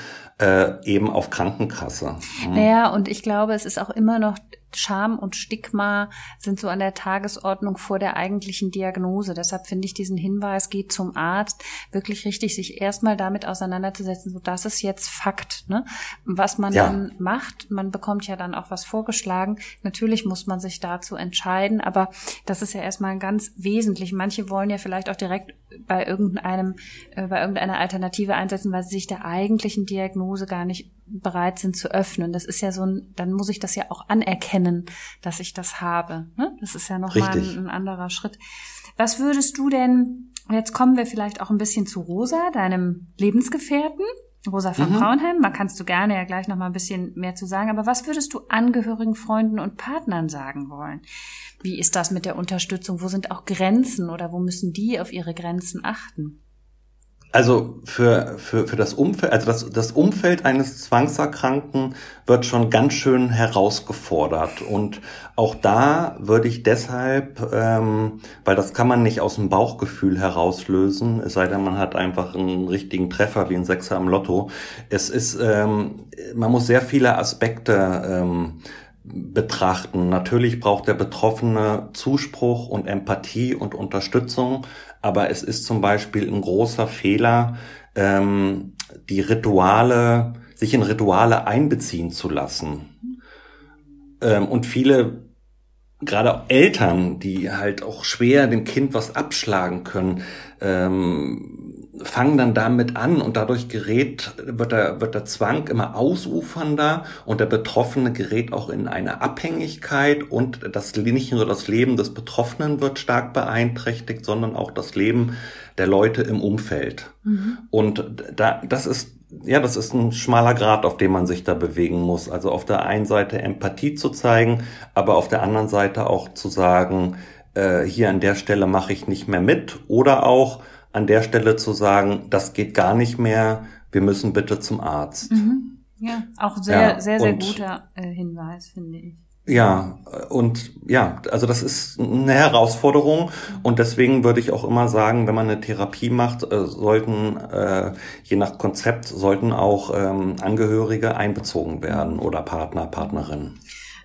äh, eben auf Krankenkasse. Mhm. Naja, und ich glaube, es ist auch immer noch Scham und Stigma sind so an der Tagesordnung vor der eigentlichen Diagnose. Deshalb finde ich diesen Hinweis, geht zum Arzt, wirklich richtig, sich erstmal damit auseinanderzusetzen, so das ist jetzt Fakt. Ne? Was man ja. dann macht, man bekommt ja dann auch was vorgeschlagen. Natürlich muss man sich dazu entscheiden, aber das ist ja erstmal ganz wesentlich. Manche wollen ja vielleicht auch direkt bei irgendeinem, äh, bei irgendeiner Alternative einsetzen, weil sie sich der eigentlichen Diagnose gar nicht bereit sind zu öffnen. Das ist ja so ein, dann muss ich das ja auch anerkennen, dass ich das habe. Ne? Das ist ja nochmal ein, ein anderer Schritt. Was würdest du denn, jetzt kommen wir vielleicht auch ein bisschen zu Rosa, deinem Lebensgefährten, Rosa von mhm. Braunheim, da kannst du gerne ja gleich nochmal ein bisschen mehr zu sagen, aber was würdest du Angehörigen, Freunden und Partnern sagen wollen? Wie ist das mit der Unterstützung? Wo sind auch Grenzen oder wo müssen die auf ihre Grenzen achten? Also für, für, für das Umfeld, also das, das Umfeld eines Zwangserkrankten wird schon ganz schön herausgefordert. Und auch da würde ich deshalb, ähm, weil das kann man nicht aus dem Bauchgefühl herauslösen, es sei denn, man hat einfach einen richtigen Treffer wie ein Sechser am Lotto. Es ist, ähm, man muss sehr viele Aspekte ähm, betrachten. Natürlich braucht der Betroffene Zuspruch und Empathie und Unterstützung, aber es ist zum Beispiel ein großer Fehler, ähm, die Rituale, sich in Rituale einbeziehen zu lassen. Ähm, und viele, gerade Eltern, die halt auch schwer dem Kind was abschlagen können, ähm, fangen dann damit an und dadurch gerät, wird der, wird der Zwang immer ausufernder und der Betroffene gerät auch in eine Abhängigkeit und das, nicht nur das Leben des Betroffenen wird stark beeinträchtigt, sondern auch das Leben der Leute im Umfeld. Mhm. Und da, das ist ja, das ist ein schmaler Grad, auf dem man sich da bewegen muss. Also auf der einen Seite Empathie zu zeigen, aber auf der anderen Seite auch zu sagen, äh, hier an der Stelle mache ich nicht mehr mit oder auch an der Stelle zu sagen, das geht gar nicht mehr, wir müssen bitte zum Arzt. Mhm. Ja, auch sehr, ja, sehr, sehr guter äh, Hinweis, finde ich. Ja, und ja, also das ist eine Herausforderung und deswegen würde ich auch immer sagen, wenn man eine Therapie macht, äh, sollten äh, je nach Konzept sollten auch ähm, Angehörige einbezogen werden oder Partner, Partnerinnen.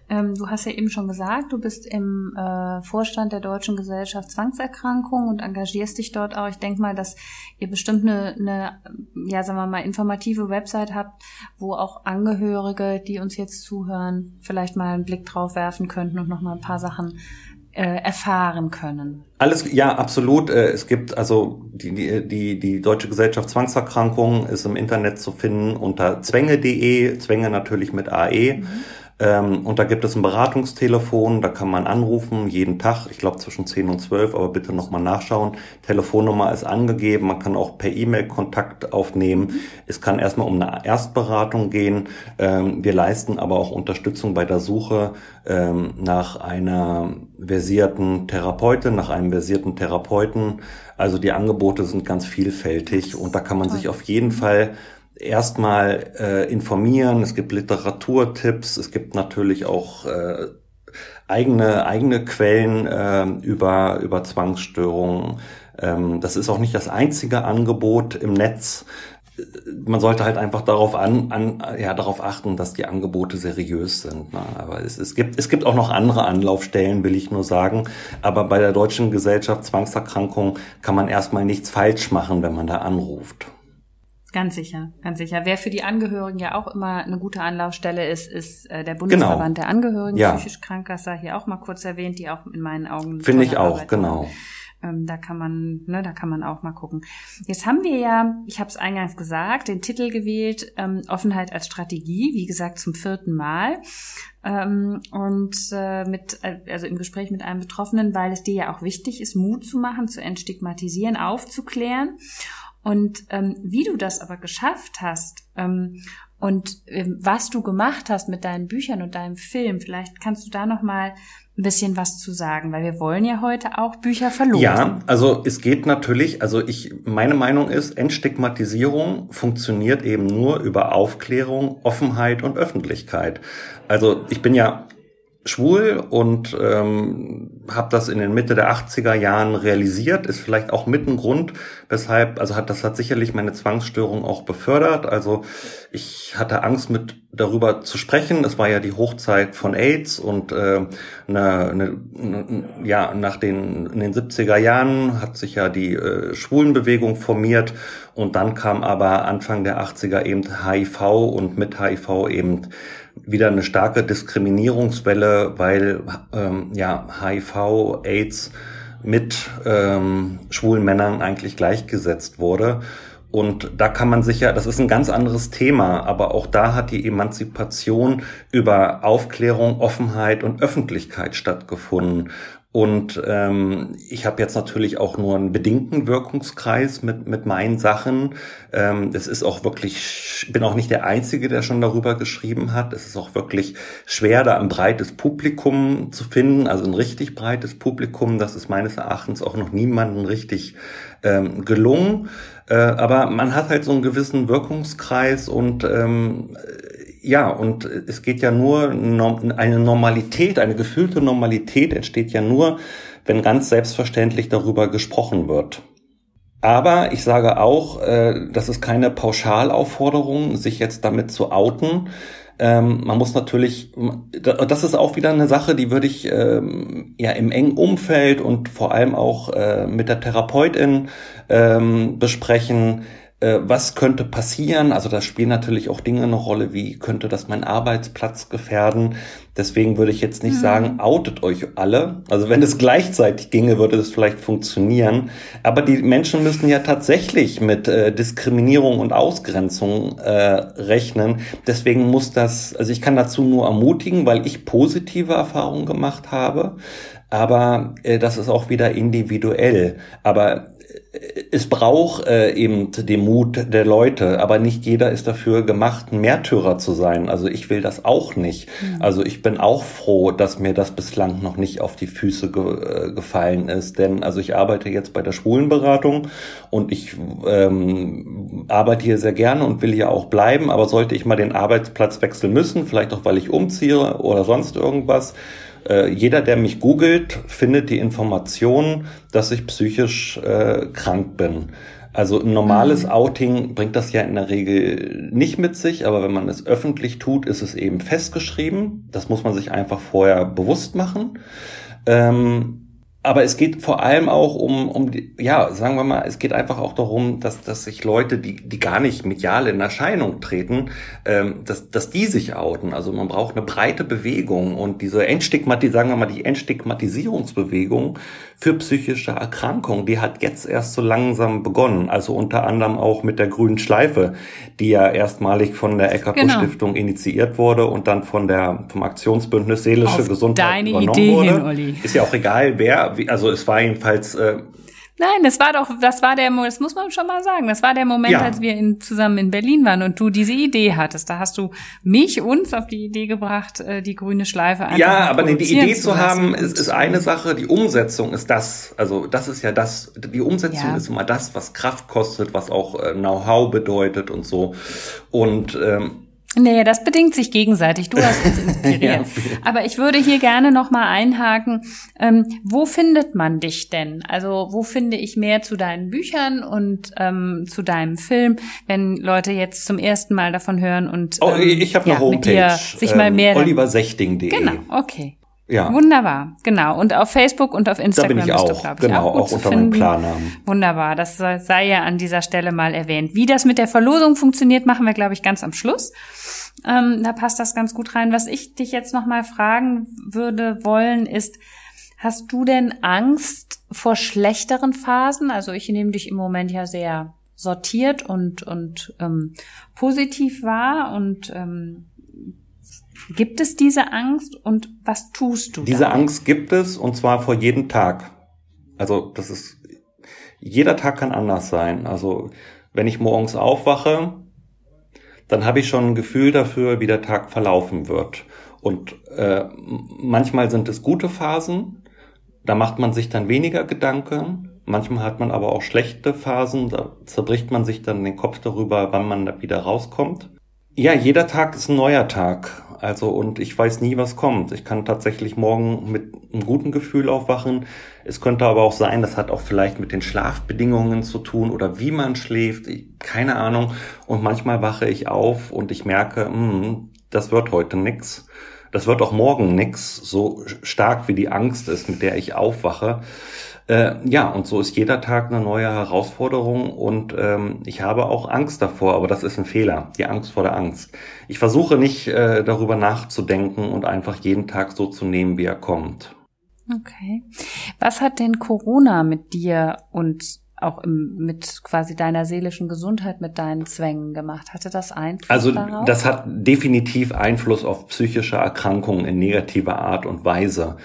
Ähm, du hast ja eben schon gesagt, du bist im äh, Vorstand der Deutschen Gesellschaft Zwangserkrankungen und engagierst dich dort auch. Ich denke mal, dass ihr bestimmt eine, eine, ja, sagen wir mal, informative Website habt, wo auch Angehörige, die uns jetzt zuhören, vielleicht mal einen Blick drauf werfen könnten und noch mal ein paar Sachen äh, erfahren können. Alles, ja, absolut. Äh, es gibt also die, die, die, die Deutsche Gesellschaft Zwangserkrankungen ist im Internet zu finden unter zwänge.de, Zwänge natürlich mit AE. Mhm. Ähm, und da gibt es ein Beratungstelefon, da kann man anrufen, jeden Tag, ich glaube zwischen 10 und 12, aber bitte nochmal nachschauen. Telefonnummer ist angegeben, man kann auch per E-Mail Kontakt aufnehmen. Es kann erstmal um eine Erstberatung gehen. Ähm, wir leisten aber auch Unterstützung bei der Suche ähm, nach einer versierten Therapeutin, nach einem versierten Therapeuten. Also die Angebote sind ganz vielfältig und da kann man sich auf jeden Fall erstmal äh, informieren. Es gibt Literaturtipps, es gibt natürlich auch äh, eigene eigene Quellen äh, über über Zwangsstörungen. Ähm, das ist auch nicht das einzige Angebot im Netz. Man sollte halt einfach darauf an, an ja darauf achten, dass die Angebote seriös sind. Ne? Aber es, es gibt es gibt auch noch andere Anlaufstellen, will ich nur sagen. Aber bei der deutschen Gesellschaft Zwangserkrankung kann man erstmal nichts falsch machen, wenn man da anruft. Ganz sicher, ganz sicher. Wer für die Angehörigen ja auch immer eine gute Anlaufstelle ist, ist äh, der Bundesverband genau. der Angehörigen ja. psychisch krank. Das sei hier auch mal kurz erwähnt, die auch in meinen Augen finde ich auch, Arbeit genau. Ähm, da kann man, ne, da kann man auch mal gucken. Jetzt haben wir ja, ich habe es eingangs gesagt, den Titel gewählt, ähm, Offenheit als Strategie, wie gesagt zum vierten Mal. Ähm, und äh, mit, äh, also im Gespräch mit einem Betroffenen, weil es dir ja auch wichtig ist, Mut zu machen, zu entstigmatisieren, aufzuklären. Und ähm, wie du das aber geschafft hast ähm, und ähm, was du gemacht hast mit deinen Büchern und deinem Film, vielleicht kannst du da noch mal ein bisschen was zu sagen, weil wir wollen ja heute auch Bücher verlosen. Ja, also es geht natürlich, also ich, meine Meinung ist, Entstigmatisierung funktioniert eben nur über Aufklärung, Offenheit und Öffentlichkeit. Also ich bin ja schwul und ähm, habe das in den Mitte der 80er Jahren realisiert, ist vielleicht auch mit ein Grund, weshalb, also hat das hat sicherlich meine Zwangsstörung auch befördert. Also ich hatte Angst mit darüber zu sprechen. Es war ja die Hochzeit von AIDS und äh, ne, ne, ne, ja nach den in den 70er Jahren hat sich ja die äh, Schwulenbewegung formiert und dann kam aber Anfang der 80er eben HIV und mit HIV eben wieder eine starke Diskriminierungswelle, weil ähm, ja HIV, AIDS mit ähm, schwulen Männern eigentlich gleichgesetzt wurde. Und da kann man sicher, das ist ein ganz anderes Thema, aber auch da hat die Emanzipation über Aufklärung, Offenheit und Öffentlichkeit stattgefunden. Und ähm, ich habe jetzt natürlich auch nur einen bedingten Wirkungskreis mit, mit meinen Sachen. Ähm, es ist auch wirklich, ich bin auch nicht der Einzige, der schon darüber geschrieben hat. Es ist auch wirklich schwer, da ein breites Publikum zu finden, also ein richtig breites Publikum. Das ist meines Erachtens auch noch niemandem richtig ähm, gelungen. Äh, aber man hat halt so einen gewissen Wirkungskreis und ähm, ja, und es geht ja nur, eine Normalität, eine gefühlte Normalität entsteht ja nur, wenn ganz selbstverständlich darüber gesprochen wird. Aber ich sage auch, äh, das ist keine Pauschalaufforderung, sich jetzt damit zu outen. Ähm, man muss natürlich, das ist auch wieder eine Sache, die würde ich ähm, ja im engen Umfeld und vor allem auch äh, mit der Therapeutin ähm, besprechen äh, was könnte passieren? Also da spielen natürlich auch Dinge eine Rolle, wie könnte das meinen Arbeitsplatz gefährden? Deswegen würde ich jetzt nicht mhm. sagen, outet euch alle. Also wenn es gleichzeitig ginge, würde das vielleicht funktionieren. Aber die Menschen müssen ja tatsächlich mit äh, Diskriminierung und Ausgrenzung äh, rechnen. Deswegen muss das, also ich kann dazu nur ermutigen, weil ich positive Erfahrungen gemacht habe. Aber äh, das ist auch wieder individuell. Aber es braucht äh, eben den Mut der Leute, aber nicht jeder ist dafür gemacht, ein Märtyrer zu sein. Also ich will das auch nicht. Mhm. Also ich bin auch froh, dass mir das bislang noch nicht auf die Füße ge äh, gefallen ist. Denn also ich arbeite jetzt bei der Schwulenberatung und ich ähm, arbeite hier sehr gerne und will hier auch bleiben. Aber sollte ich mal den Arbeitsplatz wechseln müssen, vielleicht auch weil ich umziehe oder sonst irgendwas, äh, jeder, der mich googelt, findet die Information, dass ich psychisch äh, krank bin. Also ein normales mhm. Outing bringt das ja in der Regel nicht mit sich, aber wenn man es öffentlich tut, ist es eben festgeschrieben. Das muss man sich einfach vorher bewusst machen. Ähm, aber es geht vor allem auch um, um die, ja, sagen wir mal, es geht einfach auch darum, dass, dass sich Leute, die, die gar nicht medial in Erscheinung treten, ähm, dass, dass die sich outen. Also man braucht eine breite Bewegung und diese Entstigmatisierung, sagen wir mal, die Entstigmatisierungsbewegung für psychische Erkrankungen, die hat jetzt erst so langsam begonnen. Also unter anderem auch mit der grünen Schleife, die ja erstmalig von der Eckart genau. Initiiert wurde und dann von der, vom Aktionsbündnis Seelische Auf Gesundheit deine übernommen Idee wurde. Hin, Olli. Ist ja auch egal, wer also es war jedenfalls. Äh, Nein, das war doch, das war der, das muss man schon mal sagen, das war der Moment, ja. als wir in, zusammen in Berlin waren und du diese Idee hattest. Da hast du mich, uns auf die Idee gebracht, äh, die grüne Schleife einfach Ja, aber die Idee zu haben, ist, ist eine Sache, die Umsetzung ist das. Also das ist ja das, die Umsetzung ja. ist immer das, was Kraft kostet, was auch äh, Know-how bedeutet und so. Und ähm, Nee, das bedingt sich gegenseitig. Du hast uns inspiriert. ja. Aber ich würde hier gerne noch mal einhaken. Ähm, wo findet man dich denn? Also wo finde ich mehr zu deinen Büchern und ähm, zu deinem Film, wenn Leute jetzt zum ersten Mal davon hören und ähm, oh, ich habe eine ja, Homepage, sich mal mehr ähm, oliversechting.de. Genau, okay. Ja. Wunderbar, genau. Und auf Facebook und auf Instagram da bin ich auch, du, ich, genau, auch, auch unter meinem Klarnamen. Wunderbar, das sei ja an dieser Stelle mal erwähnt. Wie das mit der Verlosung funktioniert, machen wir, glaube ich, ganz am Schluss. Ähm, da passt das ganz gut rein. Was ich dich jetzt noch mal fragen würde wollen, ist, hast du denn Angst, vor schlechteren Phasen? Also ich nehme dich im Moment ja sehr sortiert und, und ähm, positiv wahr und ähm, gibt es diese Angst und was tust du? Diese dabei? Angst gibt es und zwar vor jedem Tag. Also das ist, jeder Tag kann anders sein. Also wenn ich morgens aufwache, dann habe ich schon ein Gefühl dafür, wie der Tag verlaufen wird. Und äh, manchmal sind es gute Phasen, da macht man sich dann weniger Gedanken. Manchmal hat man aber auch schlechte Phasen, da zerbricht man sich dann den Kopf darüber, wann man da wieder rauskommt. Ja, jeder Tag ist ein neuer Tag. Also, und ich weiß nie, was kommt. Ich kann tatsächlich morgen mit einem guten Gefühl aufwachen. Es könnte aber auch sein, das hat auch vielleicht mit den Schlafbedingungen zu tun oder wie man schläft. keine Ahnung. Und manchmal wache ich auf und ich merke, mh, hm, das wird heute nix. Das wird auch morgen nix, so stark wie die Angst ist, mit der ich aufwache. Äh, ja, und so ist jeder Tag eine neue Herausforderung und ähm, ich habe auch Angst davor, aber das ist ein Fehler, die Angst vor der Angst. Ich versuche nicht äh, darüber nachzudenken und einfach jeden Tag so zu nehmen, wie er kommt. Okay. Was hat denn Corona mit dir und auch im, mit quasi deiner seelischen Gesundheit, mit deinen Zwängen gemacht? Hatte das Einfluss Also darauf? das hat definitiv Einfluss auf psychische Erkrankungen in negativer Art und Weise.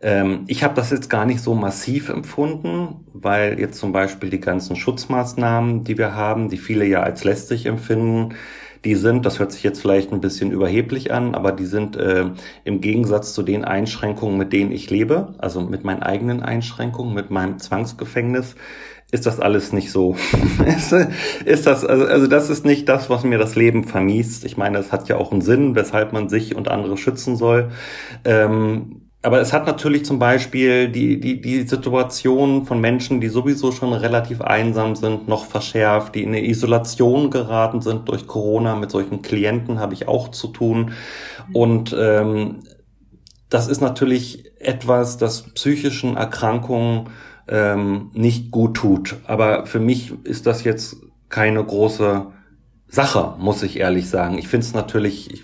Ähm, ich habe das jetzt gar nicht so massiv empfunden, weil jetzt zum Beispiel die ganzen Schutzmaßnahmen, die wir haben, die viele ja als lästig empfinden, die sind, das hört sich jetzt vielleicht ein bisschen überheblich an, aber die sind äh, im Gegensatz zu den Einschränkungen, mit denen ich lebe, also mit meinen eigenen Einschränkungen, mit meinem Zwangsgefängnis, ist das alles nicht so. ist, ist das, also, also das ist nicht das, was mir das Leben vermiest. Ich meine, es hat ja auch einen Sinn, weshalb man sich und andere schützen soll. Ähm, aber es hat natürlich zum Beispiel die, die, die Situation von Menschen, die sowieso schon relativ einsam sind, noch verschärft, die in eine Isolation geraten sind durch Corona. Mit solchen Klienten habe ich auch zu tun. Und ähm, das ist natürlich etwas, das psychischen Erkrankungen ähm, nicht gut tut. Aber für mich ist das jetzt keine große Sache, muss ich ehrlich sagen. Ich finde es natürlich, ich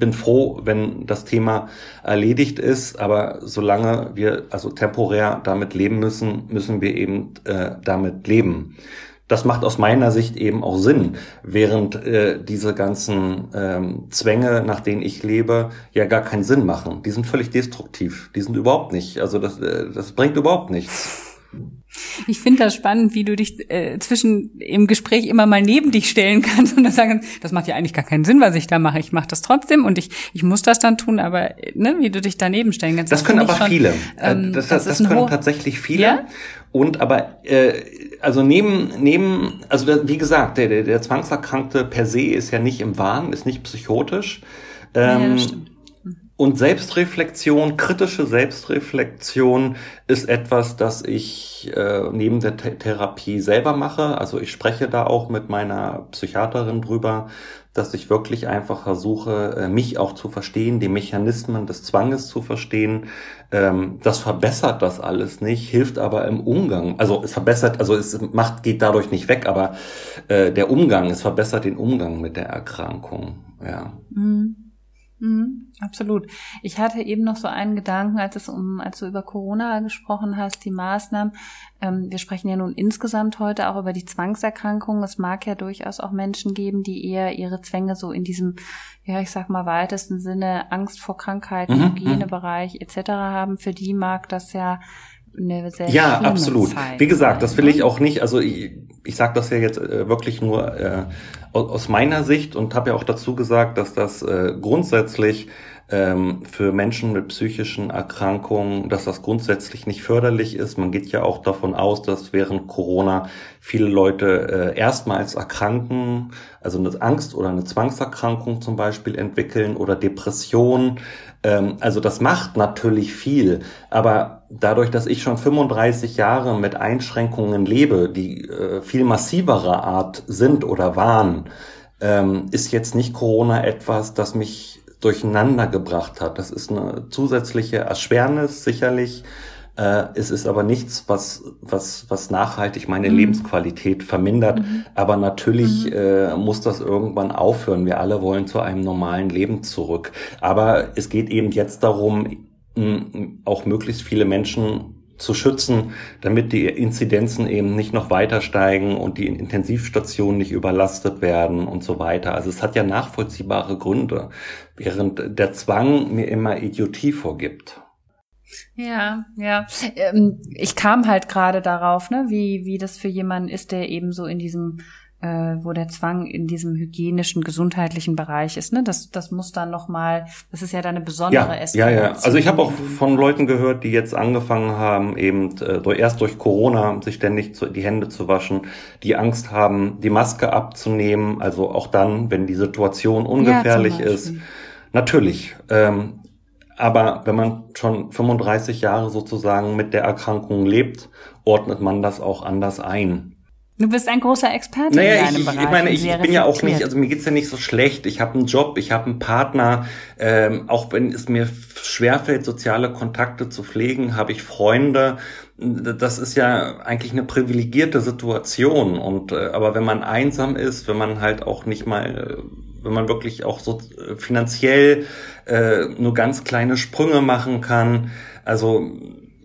bin froh, wenn das Thema erledigt ist, aber solange wir also temporär damit leben müssen, müssen wir eben äh, damit leben. Das macht aus meiner Sicht eben auch Sinn, während äh, diese ganzen ähm, Zwänge, nach denen ich lebe, ja gar keinen Sinn machen. Die sind völlig destruktiv. Die sind überhaupt nicht. Also das, äh, das bringt überhaupt nichts. Ich finde das spannend, wie du dich äh, zwischen im Gespräch immer mal neben dich stellen kannst und dann sagen, das macht ja eigentlich gar keinen Sinn, was ich da mache. Ich mache das trotzdem und ich, ich muss das dann tun, aber ne, wie du dich daneben stellen kannst. Das, das können aber schon, viele. Äh, ähm, das, das, das, das können tatsächlich viele. Ja? Und aber äh, also neben neben also wie gesagt der, der der Zwangserkrankte per se ist ja nicht im Wahn, ist nicht psychotisch. Ähm, ja, und Selbstreflexion, kritische Selbstreflexion ist etwas, das ich äh, neben der Th Therapie selber mache. Also ich spreche da auch mit meiner Psychiaterin drüber, dass ich wirklich einfach versuche, äh, mich auch zu verstehen, die Mechanismen des Zwanges zu verstehen. Ähm, das verbessert das alles nicht, hilft aber im Umgang. Also es verbessert, also es macht, geht dadurch nicht weg, aber äh, der Umgang, es verbessert den Umgang mit der Erkrankung. Ja. Mhm. Mhm, absolut. Ich hatte eben noch so einen Gedanken, als es um, als du über Corona gesprochen hast, die Maßnahmen. Ähm, wir sprechen ja nun insgesamt heute auch über die Zwangserkrankungen. Es mag ja durchaus auch Menschen geben, die eher ihre Zwänge so in diesem, ja, ich sag mal weitesten Sinne Angst vor Krankheiten, mhm, Hygienebereich etc. haben. Für die mag das ja eine sehr ja absolut Zeit wie gesagt das will ich auch nicht also ich, ich sage das ja jetzt äh, wirklich nur äh, aus meiner Sicht und habe ja auch dazu gesagt dass das äh, grundsätzlich ähm, für Menschen mit psychischen Erkrankungen, dass das grundsätzlich nicht förderlich ist. Man geht ja auch davon aus, dass während Corona viele Leute äh, erstmals erkranken, also eine Angst oder eine Zwangserkrankung zum Beispiel entwickeln oder Depression. Ähm, also das macht natürlich viel, aber dadurch, dass ich schon 35 Jahre mit Einschränkungen lebe, die äh, viel massiverer Art sind oder waren, ähm, ist jetzt nicht Corona etwas, das mich durcheinander gebracht hat. Das ist eine zusätzliche Erschwernis sicherlich. Äh, es ist aber nichts, was, was, was nachhaltig meine mhm. Lebensqualität vermindert. Mhm. Aber natürlich mhm. äh, muss das irgendwann aufhören. Wir alle wollen zu einem normalen Leben zurück. Aber es geht eben jetzt darum, auch möglichst viele Menschen zu schützen, damit die Inzidenzen eben nicht noch weiter steigen und die Intensivstationen nicht überlastet werden und so weiter. Also es hat ja nachvollziehbare Gründe, während der Zwang mir immer Idiotie vorgibt. Ja, ja. Ähm, ich kam halt gerade darauf, ne, wie, wie das für jemanden ist, der eben so in diesem äh, wo der Zwang in diesem hygienischen, gesundheitlichen Bereich ist. Ne? Das, das muss dann nochmal, das ist ja dann eine besondere ja, Ja, ja. Also ich habe auch von Leuten gehört, die jetzt angefangen haben, eben äh, erst durch Corona sich ständig zu, die Hände zu waschen, die Angst haben, die Maske abzunehmen, also auch dann, wenn die Situation ungefährlich ja, ist. Natürlich. Ähm, aber wenn man schon 35 Jahre sozusagen mit der Erkrankung lebt, ordnet man das auch anders ein. Du bist ein großer Experte naja, in deinem ich, Bereich. Ich meine, ich, ich bin ja auch nicht, also mir geht's ja nicht so schlecht. Ich habe einen Job, ich habe einen Partner. Ähm, auch wenn es mir schwerfällt, soziale Kontakte zu pflegen, habe ich Freunde. Das ist ja eigentlich eine privilegierte Situation. Und äh, aber wenn man einsam ist, wenn man halt auch nicht mal, äh, wenn man wirklich auch so äh, finanziell äh, nur ganz kleine Sprünge machen kann, also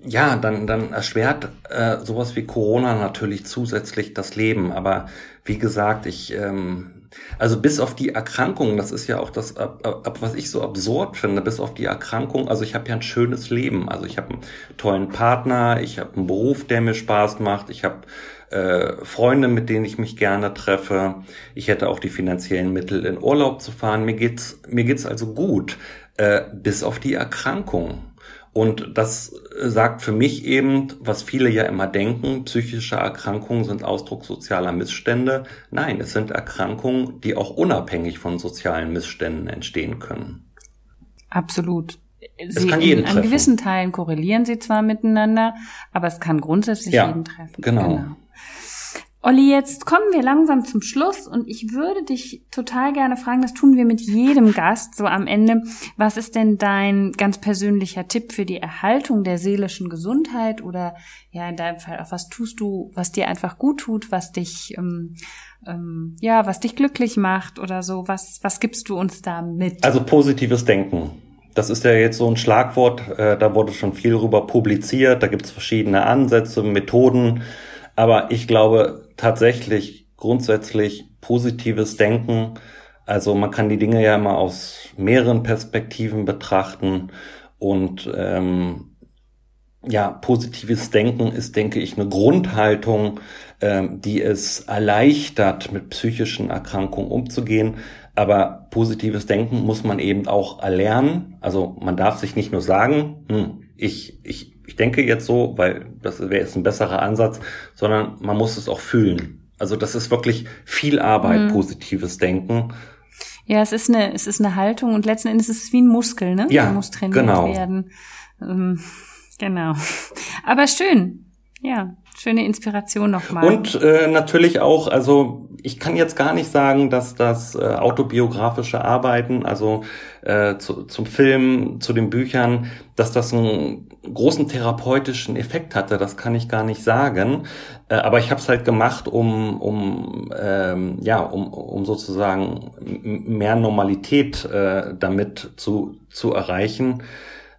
ja, dann, dann erschwert äh, sowas wie Corona natürlich zusätzlich das Leben. Aber wie gesagt, ich, ähm, also bis auf die Erkrankung, das ist ja auch das, ab, ab, was ich so absurd finde, bis auf die Erkrankung, also ich habe ja ein schönes Leben. Also ich habe einen tollen Partner, ich habe einen Beruf, der mir Spaß macht, ich habe äh, Freunde, mit denen ich mich gerne treffe. Ich hätte auch die finanziellen Mittel, in Urlaub zu fahren. Mir geht's, mir geht's also gut, äh, bis auf die Erkrankung. Und das sagt für mich eben, was viele ja immer denken, psychische Erkrankungen sind Ausdruck sozialer Missstände. Nein, es sind Erkrankungen, die auch unabhängig von sozialen Missständen entstehen können. Absolut. Sie es kann jeden in, treffen. An gewissen Teilen korrelieren sie zwar miteinander, aber es kann grundsätzlich ja, jeden treffen. Genau. genau. Olli, jetzt kommen wir langsam zum Schluss und ich würde dich total gerne fragen, das tun wir mit jedem Gast so am Ende. Was ist denn dein ganz persönlicher Tipp für die Erhaltung der seelischen Gesundheit oder ja, in deinem Fall auch was tust du, was dir einfach gut tut, was dich, ähm, ähm, ja, was dich glücklich macht oder so? Was, was gibst du uns da mit? Also positives Denken. Das ist ja jetzt so ein Schlagwort, äh, da wurde schon viel rüber publiziert, da gibt es verschiedene Ansätze, Methoden. Aber ich glaube tatsächlich grundsätzlich positives Denken. Also man kann die Dinge ja immer aus mehreren Perspektiven betrachten und ähm, ja, positives Denken ist, denke ich, eine Grundhaltung, ähm, die es erleichtert, mit psychischen Erkrankungen umzugehen. Aber positives Denken muss man eben auch erlernen. Also man darf sich nicht nur sagen, hm, ich, ich ich denke jetzt so, weil das wäre jetzt ein besserer Ansatz, sondern man muss es auch fühlen. Also das ist wirklich viel Arbeit, mhm. positives Denken. Ja, es ist eine, es ist eine Haltung und letzten Endes ist es wie ein Muskel, ne? Ja, Der muss trainiert genau. werden. Ähm, genau. Aber schön. Ja, schöne Inspiration nochmal. Und äh, natürlich auch, also ich kann jetzt gar nicht sagen, dass das äh, autobiografische Arbeiten, also äh, zu, zum Film, zu den Büchern, dass das einen großen therapeutischen Effekt hatte. Das kann ich gar nicht sagen. Äh, aber ich habe es halt gemacht, um, um ähm, ja, um, um sozusagen mehr Normalität äh, damit zu zu erreichen.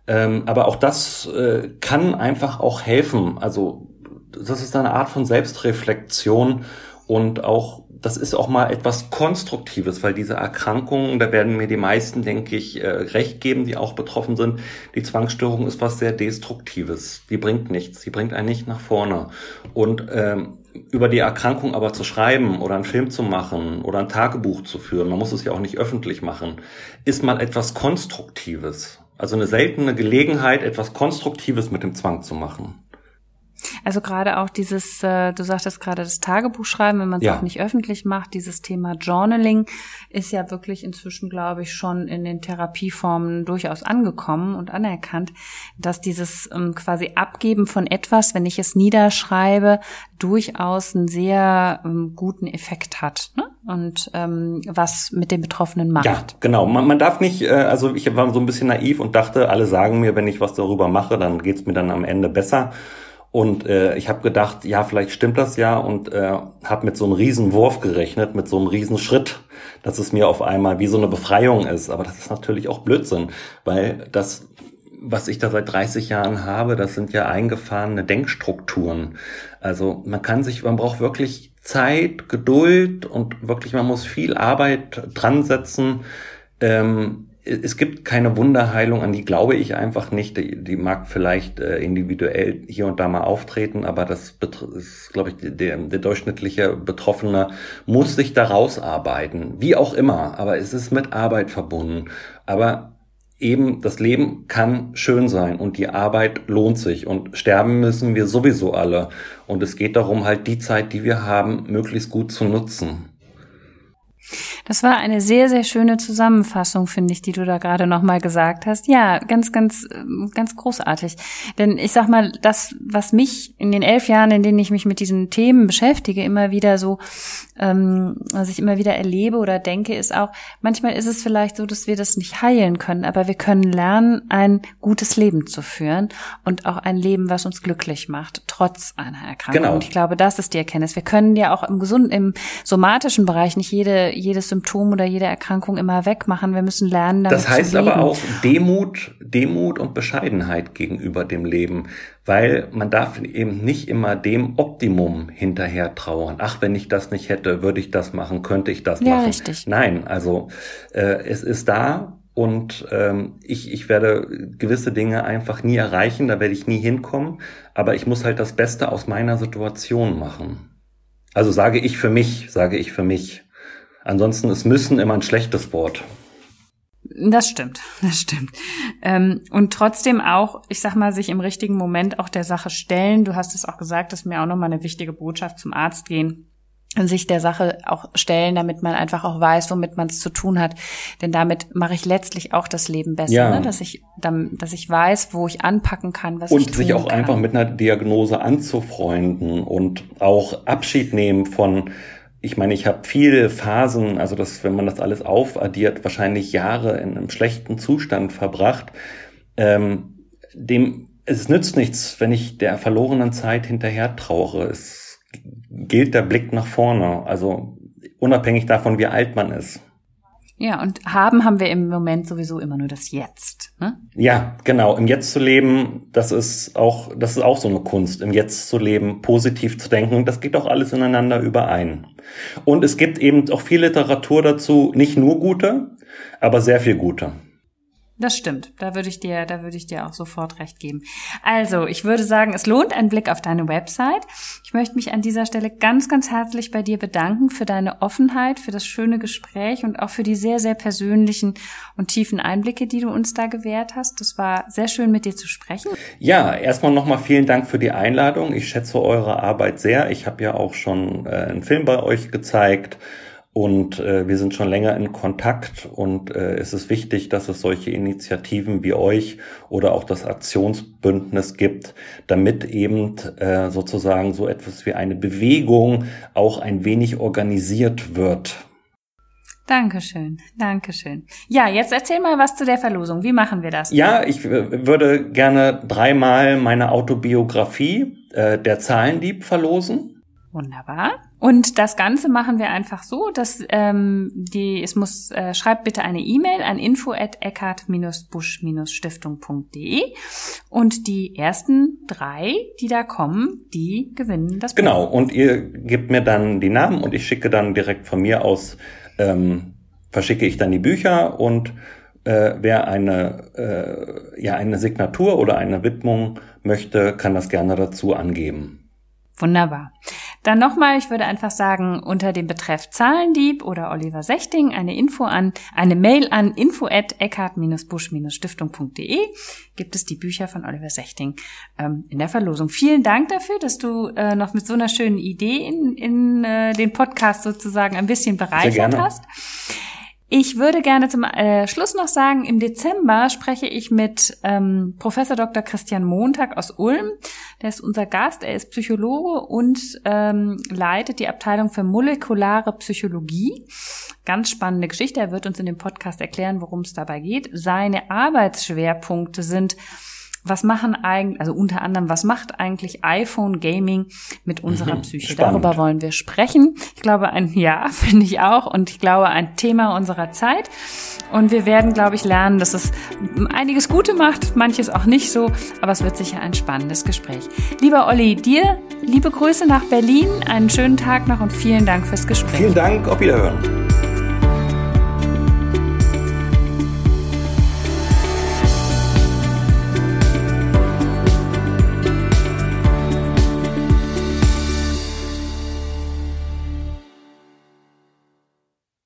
Ähm, aber auch das äh, kann einfach auch helfen. Also das ist eine Art von Selbstreflexion und auch das ist auch mal etwas Konstruktives, weil diese Erkrankungen, da werden mir die meisten, denke ich, äh, recht geben, die auch betroffen sind. Die Zwangsstörung ist was sehr Destruktives. Die bringt nichts, die bringt einen nicht nach vorne. Und ähm, über die Erkrankung aber zu schreiben oder einen Film zu machen oder ein Tagebuch zu führen, man muss es ja auch nicht öffentlich machen, ist mal etwas Konstruktives. Also eine seltene Gelegenheit, etwas Konstruktives mit dem Zwang zu machen. Also gerade auch dieses, äh, du sagtest gerade das Tagebuch schreiben, wenn man es ja. auch nicht öffentlich macht, dieses Thema Journaling ist ja wirklich inzwischen, glaube ich, schon in den Therapieformen durchaus angekommen und anerkannt, dass dieses ähm, quasi Abgeben von etwas, wenn ich es niederschreibe, durchaus einen sehr ähm, guten Effekt hat ne? und ähm, was mit den Betroffenen macht. Ja, genau. Man, man darf nicht, äh, also ich war so ein bisschen naiv und dachte, alle sagen mir, wenn ich was darüber mache, dann geht's mir dann am Ende besser. Und äh, ich habe gedacht, ja, vielleicht stimmt das ja und äh, habe mit so einem riesen Wurf gerechnet, mit so einem riesen Schritt, dass es mir auf einmal wie so eine Befreiung ist. Aber das ist natürlich auch Blödsinn, weil das was ich da seit 30 Jahren habe, das sind ja eingefahrene Denkstrukturen. Also man kann sich, man braucht wirklich Zeit, Geduld und wirklich, man muss viel Arbeit dran setzen. Ähm, es gibt keine Wunderheilung, an die glaube ich einfach nicht. Die, die mag vielleicht äh, individuell hier und da mal auftreten, aber das ist, glaube ich, der, der durchschnittliche Betroffene muss sich da rausarbeiten. Wie auch immer, aber es ist mit Arbeit verbunden. Aber eben das Leben kann schön sein und die Arbeit lohnt sich und sterben müssen wir sowieso alle. Und es geht darum, halt die Zeit, die wir haben, möglichst gut zu nutzen. Das war eine sehr, sehr schöne Zusammenfassung, finde ich, die du da gerade nochmal gesagt hast. Ja, ganz, ganz, ähm, ganz großartig. Denn ich sag mal, das, was mich in den elf Jahren, in denen ich mich mit diesen Themen beschäftige, immer wieder so, ähm, was ich immer wieder erlebe oder denke, ist auch, manchmal ist es vielleicht so, dass wir das nicht heilen können, aber wir können lernen, ein gutes Leben zu führen und auch ein Leben, was uns glücklich macht, trotz einer Erkrankung. Genau. Und ich glaube, das ist die Erkenntnis. Wir können ja auch im gesunden, im somatischen Bereich nicht jede, jedes Symptom oder jede Erkrankung immer wegmachen. Wir müssen lernen, damit Das heißt aber auch Demut, Demut und Bescheidenheit gegenüber dem Leben, weil man darf eben nicht immer dem Optimum hinterher trauern. Ach, wenn ich das nicht hätte, würde ich das machen, könnte ich das ja, machen. Richtig. Nein, also äh, es ist da und ähm, ich, ich werde gewisse Dinge einfach nie erreichen, da werde ich nie hinkommen, aber ich muss halt das Beste aus meiner Situation machen. Also sage ich für mich, sage ich für mich. Ansonsten ist müssen immer ein schlechtes Wort. Das stimmt, das stimmt. Ähm, und trotzdem auch, ich sag mal, sich im richtigen Moment auch der Sache stellen. Du hast es auch gesagt, das ist mir auch nochmal eine wichtige Botschaft zum Arzt gehen sich der Sache auch stellen, damit man einfach auch weiß, womit man es zu tun hat. Denn damit mache ich letztlich auch das Leben besser, ja. ne? dass ich, dass ich weiß, wo ich anpacken kann, was und ich tun sich auch kann. einfach mit einer Diagnose anzufreunden und auch Abschied nehmen von ich meine, ich habe viele Phasen, also das, wenn man das alles aufaddiert, wahrscheinlich Jahre in einem schlechten Zustand verbracht. Ähm, dem, es nützt nichts, wenn ich der verlorenen Zeit hinterher trauere. Es gilt der Blick nach vorne, also unabhängig davon, wie alt man ist. Ja, und haben haben wir im Moment sowieso immer nur das Jetzt. Ne? Ja, genau. Im Jetzt zu leben, das ist auch, das ist auch so eine Kunst. Im Jetzt zu leben, positiv zu denken, das geht auch alles ineinander überein. Und es gibt eben auch viel Literatur dazu, nicht nur gute, aber sehr viel gute. Das stimmt. Da würde ich dir, da würde ich dir auch sofort recht geben. Also, ich würde sagen, es lohnt ein Blick auf deine Website. Ich möchte mich an dieser Stelle ganz, ganz herzlich bei dir bedanken für deine Offenheit, für das schöne Gespräch und auch für die sehr, sehr persönlichen und tiefen Einblicke, die du uns da gewährt hast. Das war sehr schön, mit dir zu sprechen. Ja, erstmal nochmal vielen Dank für die Einladung. Ich schätze eure Arbeit sehr. Ich habe ja auch schon äh, einen Film bei euch gezeigt. Und äh, wir sind schon länger in Kontakt und äh, es ist wichtig, dass es solche Initiativen wie euch oder auch das Aktionsbündnis gibt, damit eben äh, sozusagen so etwas wie eine Bewegung auch ein wenig organisiert wird. Dankeschön, Dankeschön. Ja, jetzt erzähl mal was zu der Verlosung. Wie machen wir das? Ja, ich würde gerne dreimal meine Autobiografie, äh, der Zahlendieb, verlosen. Wunderbar. Und das Ganze machen wir einfach so, dass ähm, die, es muss, äh, schreibt bitte eine E-Mail an info at eckart-busch-stiftung.de und die ersten drei, die da kommen, die gewinnen das Buch. Genau, und ihr gebt mir dann die Namen und ich schicke dann direkt von mir aus, ähm, verschicke ich dann die Bücher und äh, wer eine, äh, ja, eine Signatur oder eine Widmung möchte, kann das gerne dazu angeben. Wunderbar. Dann nochmal, ich würde einfach sagen, unter dem Betreff Zahlendieb oder Oliver Sechting eine Info an, eine Mail an info at eckart-busch-stiftung.de gibt es die Bücher von Oliver Sechting ähm, in der Verlosung. Vielen Dank dafür, dass du äh, noch mit so einer schönen Idee in, in äh, den Podcast sozusagen ein bisschen bereichert hast. Ich würde gerne zum äh, Schluss noch sagen, im Dezember spreche ich mit ähm, Professor Dr. Christian Montag aus Ulm. Der ist unser Gast, er ist Psychologe und ähm, leitet die Abteilung für molekulare Psychologie. Ganz spannende Geschichte. Er wird uns in dem Podcast erklären, worum es dabei geht. Seine Arbeitsschwerpunkte sind was machen eigentlich, also unter anderem, was macht eigentlich iPhone Gaming mit unserer mhm, Psyche? Spannend. Darüber wollen wir sprechen. Ich glaube, ein Ja, finde ich auch. Und ich glaube, ein Thema unserer Zeit. Und wir werden, glaube ich, lernen, dass es einiges Gute macht, manches auch nicht so. Aber es wird sicher ein spannendes Gespräch. Lieber Olli, dir liebe Grüße nach Berlin. Einen schönen Tag noch und vielen Dank fürs Gespräch. Vielen Dank. Auf Wiederhören.